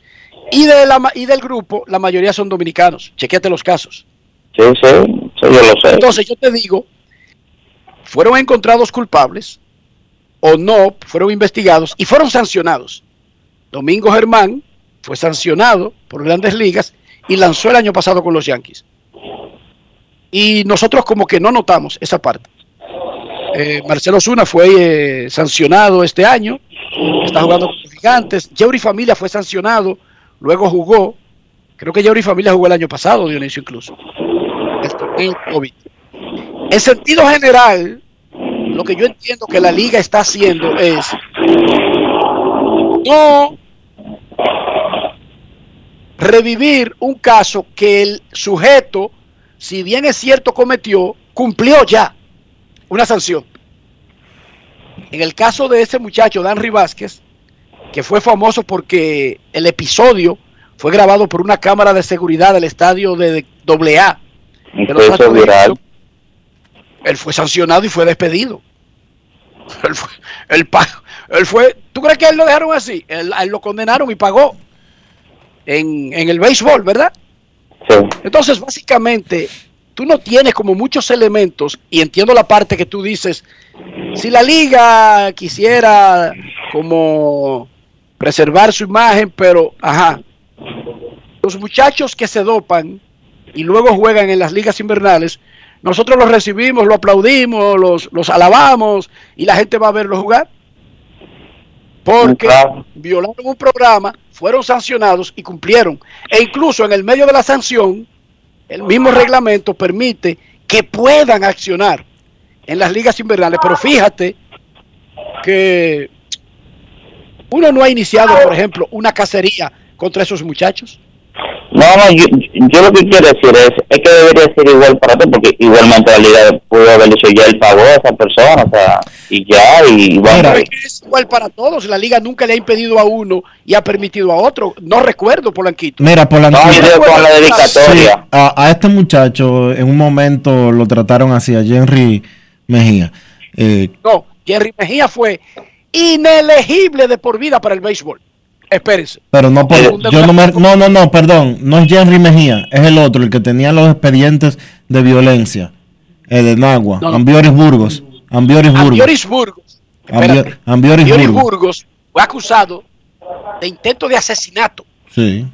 Y, de la, y del grupo, la mayoría son dominicanos. Chequete los casos. sí, sí, sí, yo lo sé. Entonces, yo te digo, fueron encontrados culpables o no, fueron investigados y fueron sancionados. Domingo Germán fue sancionado por grandes ligas y lanzó el año pasado con los Yankees. Y nosotros como que no notamos esa parte. Eh, Marcelo Zuna fue eh, sancionado este año, está jugando con los gigantes. Yeuri Familia fue sancionado, luego jugó. Creo que Yeuri Familia jugó el año pasado, Dionisio incluso. COVID. En sentido general, lo que yo entiendo que la liga está haciendo es no revivir un caso que el sujeto, si bien es cierto cometió, cumplió ya una sanción. En el caso de ese muchacho, Dan Vázquez, que fue famoso porque el episodio fue grabado por una cámara de seguridad del estadio de AA. de los viral. Él fue sancionado y fue despedido. Él fue, él, él fue, ¿tú crees que a él lo dejaron así? Él, él lo condenaron y pagó en, en el béisbol, ¿verdad? Entonces, básicamente, tú no tienes como muchos elementos, y entiendo la parte que tú dices, si la liga quisiera como preservar su imagen, pero, ajá, los muchachos que se dopan y luego juegan en las ligas invernales, nosotros los recibimos, lo aplaudimos, los, los alabamos y la gente va a verlos jugar. Porque violaron un programa, fueron sancionados y cumplieron. E incluso en el medio de la sanción, el mismo reglamento permite que puedan accionar en las ligas invernales. Pero fíjate que uno no ha iniciado, por ejemplo, una cacería contra esos muchachos. No, no, yo, yo lo que quiero decir es, es que debería ser igual para todos, porque igualmente la liga pudo haber dicho ya el pagó a esa persona, o sea, y ya, y bueno, es que es igual para todos. La liga nunca le ha impedido a uno y ha permitido a otro. No recuerdo, Polanquito. Mira, Polanquito. No, yo con la dedicatoria. Sí, a, a este muchacho en un momento lo trataron así, a Henry Mejía. Eh, No, Jerry Mejía fue inelegible de por vida para el béisbol. Espérense. pero no por, yo no, me- no, no, no, perdón, no es Henry Mejía, es el otro, el que tenía los expedientes de violencia, el de Nagua, No, no. Ambioris Burgos, Ambioris Burgos, Ambioris Burgos. Ambio- espérate. Ambioris Ambioris Burgos, Burgos fue acusado de intento de asesinato. sí,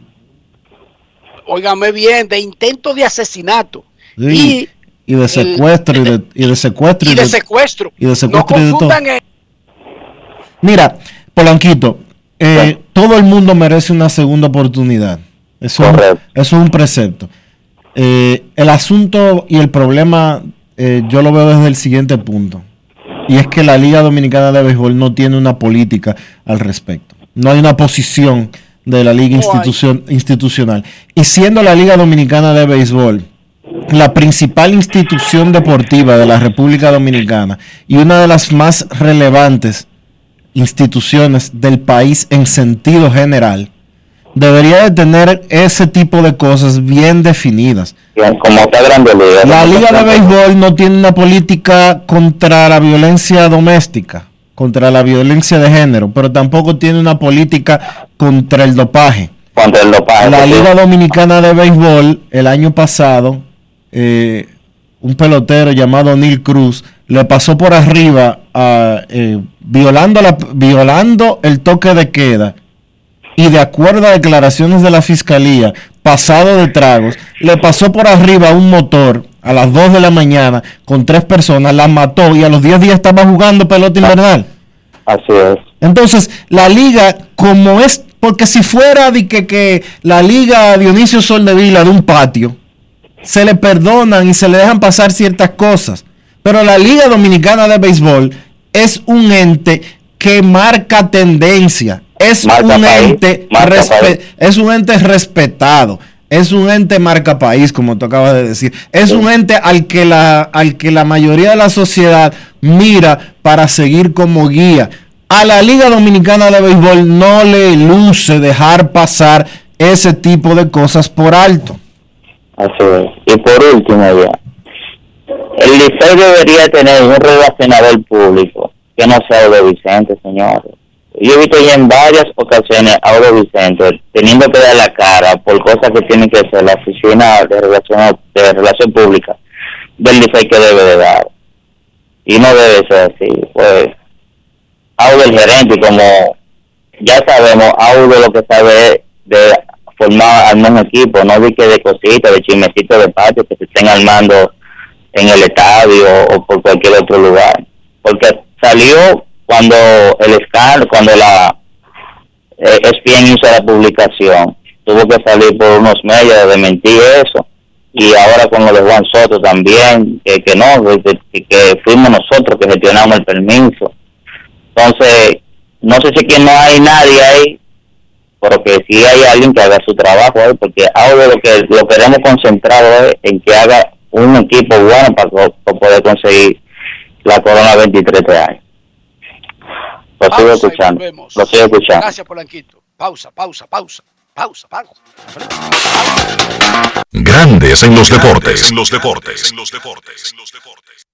Óigame bien, de intento de asesinato. sí, y, de secuestro y de, y de secuestro Y de secuestro. y de No secuestro y de todo. el- Mira, Polanquito, eh, todo el mundo merece una segunda oportunidad. Eso, eso es un precepto. Eh, el asunto y el problema eh, yo lo veo desde el siguiente punto. Y es que la Liga Dominicana de Béisbol no tiene una política al respecto. No hay una posición de la Liga institucion- institucional. Y siendo la Liga Dominicana de Béisbol la principal institución deportiva de la República Dominicana y una de las más relevantes instituciones del país en sentido general, debería de tener ese tipo de cosas bien definidas. como está grande liga. La Liga de Béisbol no tiene una política contra la violencia doméstica, contra la violencia de género, pero tampoco tiene una política contra el dopaje. Contra el dopaje. La sí. Liga Dominicana de Béisbol el año pasado, eh, un pelotero llamado Neil Cruz le pasó por arriba a, eh, violando, la, violando el toque de queda y de acuerdo a declaraciones de la fiscalía, pasado de tragos, le pasó por arriba un motor a las 2 de la mañana con tres personas, la mató y a los 10 días estaba jugando pelota invernal. Así es. Entonces, la liga, como es, porque si fuera de que, que la liga Dionisio Soldevila de un patio, se le perdonan y se le dejan pasar ciertas cosas. Pero la Liga Dominicana de Béisbol es un ente que marca tendencia. Es Marca un ente es un ente respetado. Es un ente marca país, como tú acabas de decir. Es un ente al que la, al que la mayoría de la sociedad mira para seguir como guía. A la Liga Dominicana de Béisbol no le luce dejar pasar ese tipo de cosas por alto. Así es. Y por último ya, el liceo debería tener un relacionador público que no sea Audo Vicente, señores. Yo he visto ya en varias ocasiones a Audo Vicente teniendo que la cara por cosas que tiene que hacer la oficina de relación, de relación pública del liceo que debe de dar. Y no debe ser así. Pues, Audo el gerente, como ya sabemos, Audo lo que sabe de formar armar un equipo, no de que de cositas, de chismecitos de patio que se estén armando en el estadio o por cualquier otro lugar. Porque salió cuando el escándalo, cuando la eh, ESPN hizo la publicación, tuvo que salir por unos medios de mentir eso. Y ahora con lo de Juan Soto también, que, que no, que, que- fuimos nosotros que gestionamos el permiso. Entonces, no sé si que no hay nadie ahí, pero que sí hay alguien que haga su trabajo porque ahora lo que lo queremos concentrado es en que haga un equipo bueno para, para poder conseguir la Corona 23 de año. Lo sigo escuchando, lo sigo escuchando. Gracias, Polanquito. Pausa, pausa, pausa, pausa, pausa. Grandes en los deportes. En los deportes. En los deportes. En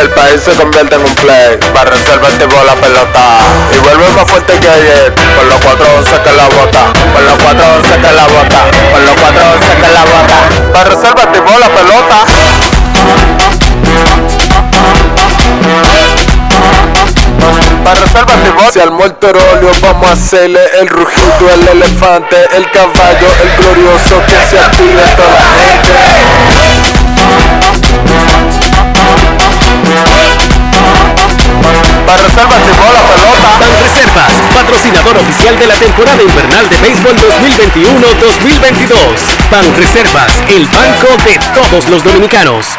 El país se convierte en un play, para reservar tipo la pelota. Y vuelve más fuerte que ayer, con los 411 que la bota, con los 411 que la bota, con los 411 que la bota, para reservar tipo la pelota. Para reservar Si al óleo vamos a hacerle el rugido, el elefante, el caballo, el glorioso que se active toda la gente. Para reservas de bola pelota. Reservas, patrocinador oficial de la temporada invernal de béisbol 2021-2022. Ban Reservas, el banco de todos los dominicanos.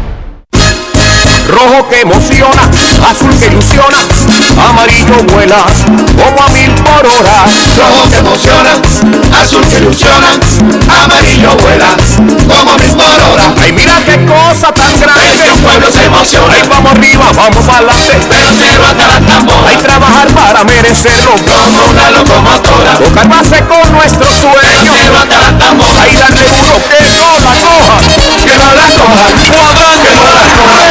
Rojo que emociona, azul que ilusiona, amarillo vuela como a mil por hora. Rojo que emociona, azul que ilusiona, amarillo vuela como mil por hora. Ay, mira qué cosa tan grande. El pueblo se emociona. Ay, vamos arriba, vamos adelante. Pero hasta la tambora. Hay trabajar para merecerlo. Como una locomotora. Tocar base con nuestro sueño. Pero hasta la tambora. Ay, darle duro que no la coja. Que no la coja. Que no la coja.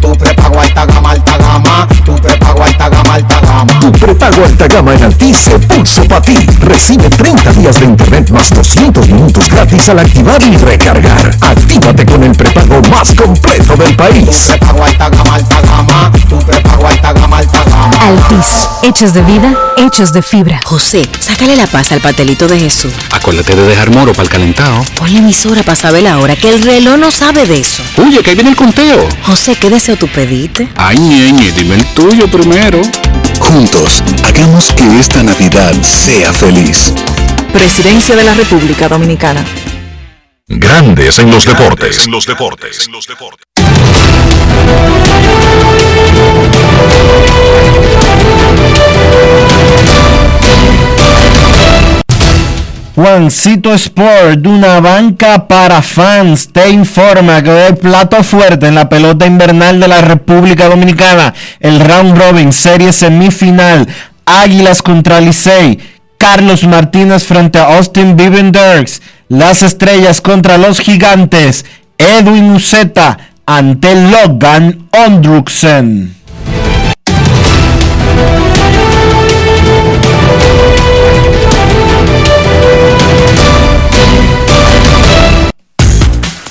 Tu prepago alta gama, alta gama. Tu prepago alta gama, alta gama. Tu prepago alta gama en Altis se puso para ti. Recibe 30 días de internet más 200 minutos gratis al activar y recargar. Actívate con el prepago más completo del país. Tu prepago alta gama, alta gama. Tu prepago alta gama, alta gama. Altis, hechos de vida, hechos de fibra. José, sácale la paz al pastelito de Jesús. Acuérdate de dejar moro para el calentado. Ponle emisora para saber la hora, que el reloj no sabe de eso. Oye, que ahí viene el conteo. José, ¿qué deseo tú pediste? Ay, ñeñe, dime el tuyo primero. Juntos, hagamos que esta Navidad sea feliz. Presidencia de la República Dominicana. Grandes en los deportes. los deportes. los deportes. Juancito Sport, una banca para fans, te informa que el plato fuerte en la pelota invernal de la República Dominicana, el round robin, serie semifinal, Águilas contra Licey, Carlos Martínez frente a Austin Dirks, las estrellas contra los gigantes, Edwin Uceta ante Logan Ondruksen.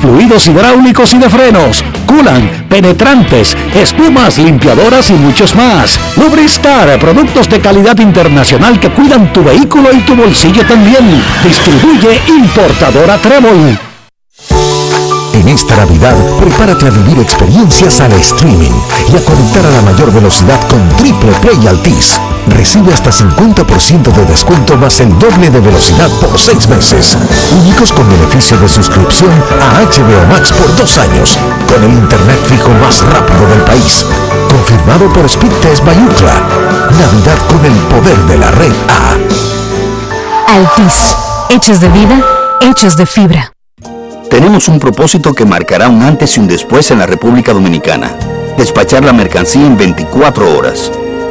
fluidos hidráulicos y de frenos, culan, penetrantes, espumas, limpiadoras y muchos más. Lubristar, productos de calidad internacional que cuidan tu vehículo y tu bolsillo también. Distribuye importadora Trébol. En esta Navidad, prepárate a vivir experiencias al streaming y a conectar a la mayor velocidad con Triple Play Altis. Recibe hasta 50% de descuento más el doble de velocidad por seis meses. Únicos con beneficio de suscripción a HBO Max por dos años, con el internet fijo más rápido del país. Confirmado por Speedtest Bayucla. Navidad con el poder de la red A. Altis. Hechos de vida, hechos de fibra. Tenemos un propósito que marcará un antes y un después en la República Dominicana. Despachar la mercancía en 24 horas.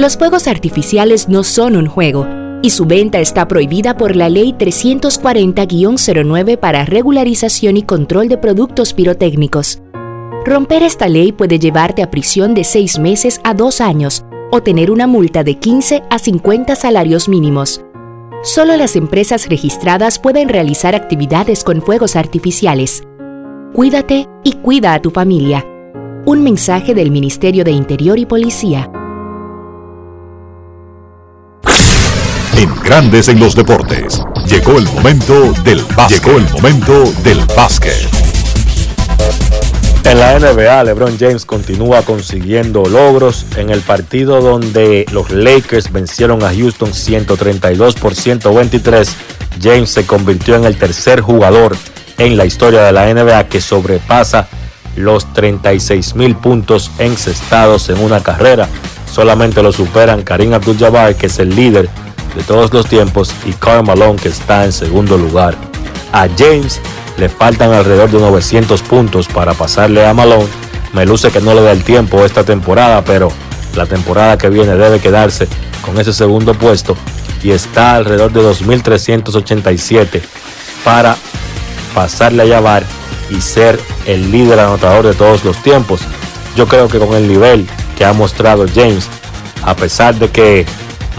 Los fuegos artificiales no son un juego y su venta está prohibida por la Ley 340-09 para regularización y control de productos pirotécnicos. Romper esta ley puede llevarte a prisión de 6 meses a 2 años o tener una multa de 15 a 50 salarios mínimos. Solo las empresas registradas pueden realizar actividades con fuegos artificiales. Cuídate y cuida a tu familia. Un mensaje del Ministerio de Interior y Policía. En Grandes en los deportes. Llegó el momento del básquet. Llegó el momento del básquet. En la NBA, LeBron James continúa consiguiendo logros en el partido donde los Lakers vencieron a Houston 132 por 123. James se convirtió en el tercer jugador en la historia de la NBA que sobrepasa los 36 mil puntos encestados en una carrera. Solamente lo superan Karim Abdul-Jabbar, que es el líder de todos los tiempos, y Karl Malone, que está en segundo lugar. A James le faltan alrededor de 900 puntos para pasarle a Malone. Me luce que no le da el tiempo esta temporada, pero la temporada que viene debe quedarse con ese segundo puesto y está alrededor de 2.387 para pasarle a Jabbar y ser el líder anotador de todos los tiempos. Yo creo que con el nivel que ha mostrado James, a pesar de que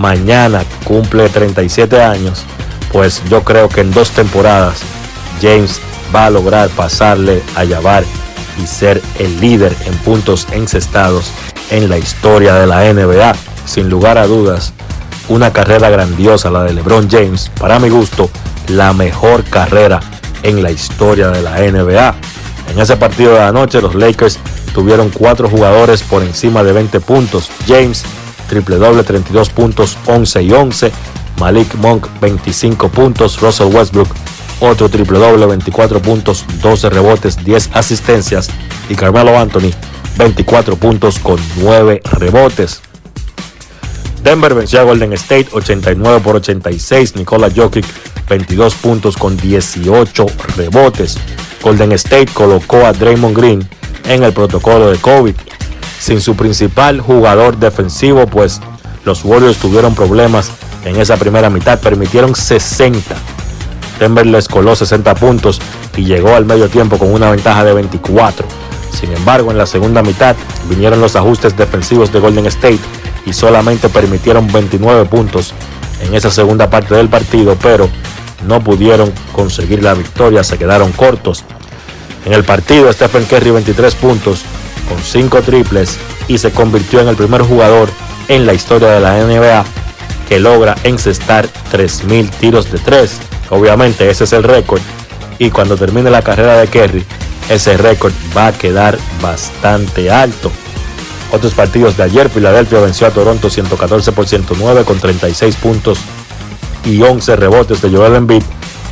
mañana cumple 37 años, pues yo creo que en dos temporadas James va a lograr pasarle a Jabbar y ser el líder en puntos encestados en la historia de la NBA. Sin lugar a dudas, una carrera grandiosa la de LeBron James. Para mi gusto, la mejor carrera en la historia de la NBA. En ese partido de la noche, los Lakers tuvieron cuatro jugadores por encima de 20 puntos. James, triple doble, 32 puntos, 11 y 11. Malik Monk, 25 puntos. Russell Westbrook, otro triple doble, 24 puntos, 12 rebotes, 10 asistencias. Y Carmelo Anthony, 24 puntos con 9 rebotes. Denver venció a Golden State 89 por 86. Nikola Jokic 22 puntos con 18 rebotes. Golden State colocó a Draymond Green en el protocolo de COVID. Sin su principal jugador defensivo, pues los Warriors tuvieron problemas en esa primera mitad. Permitieron 60. Denver les coló 60 puntos y llegó al medio tiempo con una ventaja de 24. Sin embargo, en la segunda mitad vinieron los ajustes defensivos de Golden State y solamente permitieron 29 puntos en esa segunda parte del partido, pero no pudieron conseguir la victoria, se quedaron cortos. En el partido, Stephen Curry 23 puntos con 5 triples y se convirtió en el primer jugador en la historia de la NBA que logra encestar 3.000 tiros de 3. Obviamente ese es el récord y cuando termine la carrera de Curry, ese récord va a quedar bastante alto. Otros partidos de ayer, Filadelfia venció a Toronto 114 por 109 con 36 puntos y 11 rebotes de Joel Embiid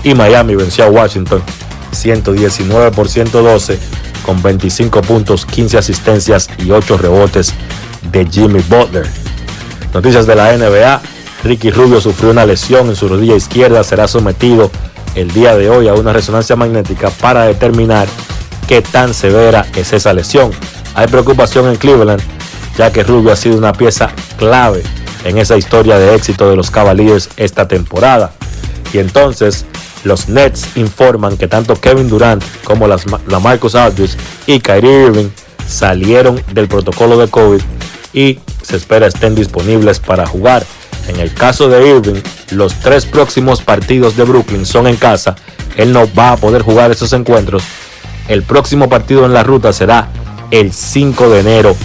y Miami venció a Washington 119 por 112 con 25 puntos, 15 asistencias y 8 rebotes de Jimmy Butler. Noticias de la NBA, Ricky Rubio sufrió una lesión en su rodilla izquierda, será sometido el día de hoy a una resonancia magnética para determinar qué tan severa es esa lesión. Hay preocupación en Cleveland, ya que Rubio ha sido una pieza clave en esa historia de éxito de los Cavaliers esta temporada. Y entonces los Nets informan que tanto Kevin Durant como las, la Marcus Aldridge y Kyrie Irving salieron del protocolo de COVID y se espera estén disponibles para jugar. En el caso de Irving, los tres próximos partidos de Brooklyn son en casa. Él no va a poder jugar esos encuentros. El próximo partido en la ruta será el 5 de enero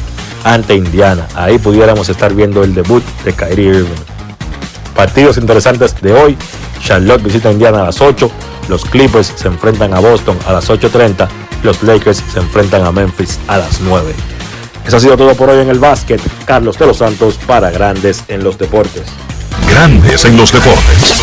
ante Indiana. Ahí pudiéramos estar viendo el debut de Kyrie Irving. Partidos interesantes de hoy. Charlotte visita Indiana a las 8. Los Clippers se enfrentan a Boston a las 8.30. Los Lakers se enfrentan a Memphis a las 9. Eso ha sido todo por hoy en el básquet. Carlos de los Santos para Grandes en los Deportes. Grandes en los deportes.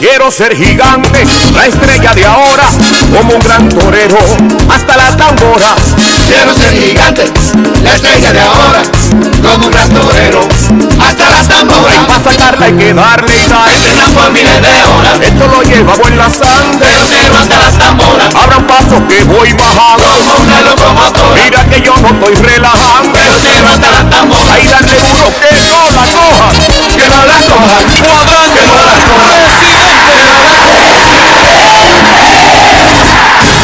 Quiero ser gigante, la estrella de ahora, como un gran torero, hasta las tamboras. Quiero ser gigante, la estrella de ahora, como un gran torero, hasta las tamboras. Para sacarla hay que darle sal, por miles de horas. Esto lo llevamos en la sangre, pero hasta las tamboras. Abran paso que voy bajando, como una locomotora. Mira que yo no estoy relajando, pero hasta las tamboras. Ahí dale duro que no la coja, que no la coja, cuadrante, que no la coja.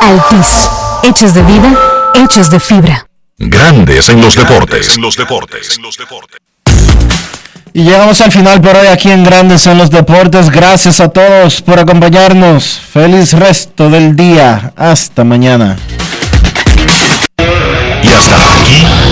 Altis. Hechos de vida, hechos de fibra. Grandes en los deportes. los deportes. Y llegamos al final por hoy aquí en Grandes en los Deportes. Gracias a todos por acompañarnos. Feliz resto del día. Hasta mañana. Y hasta aquí,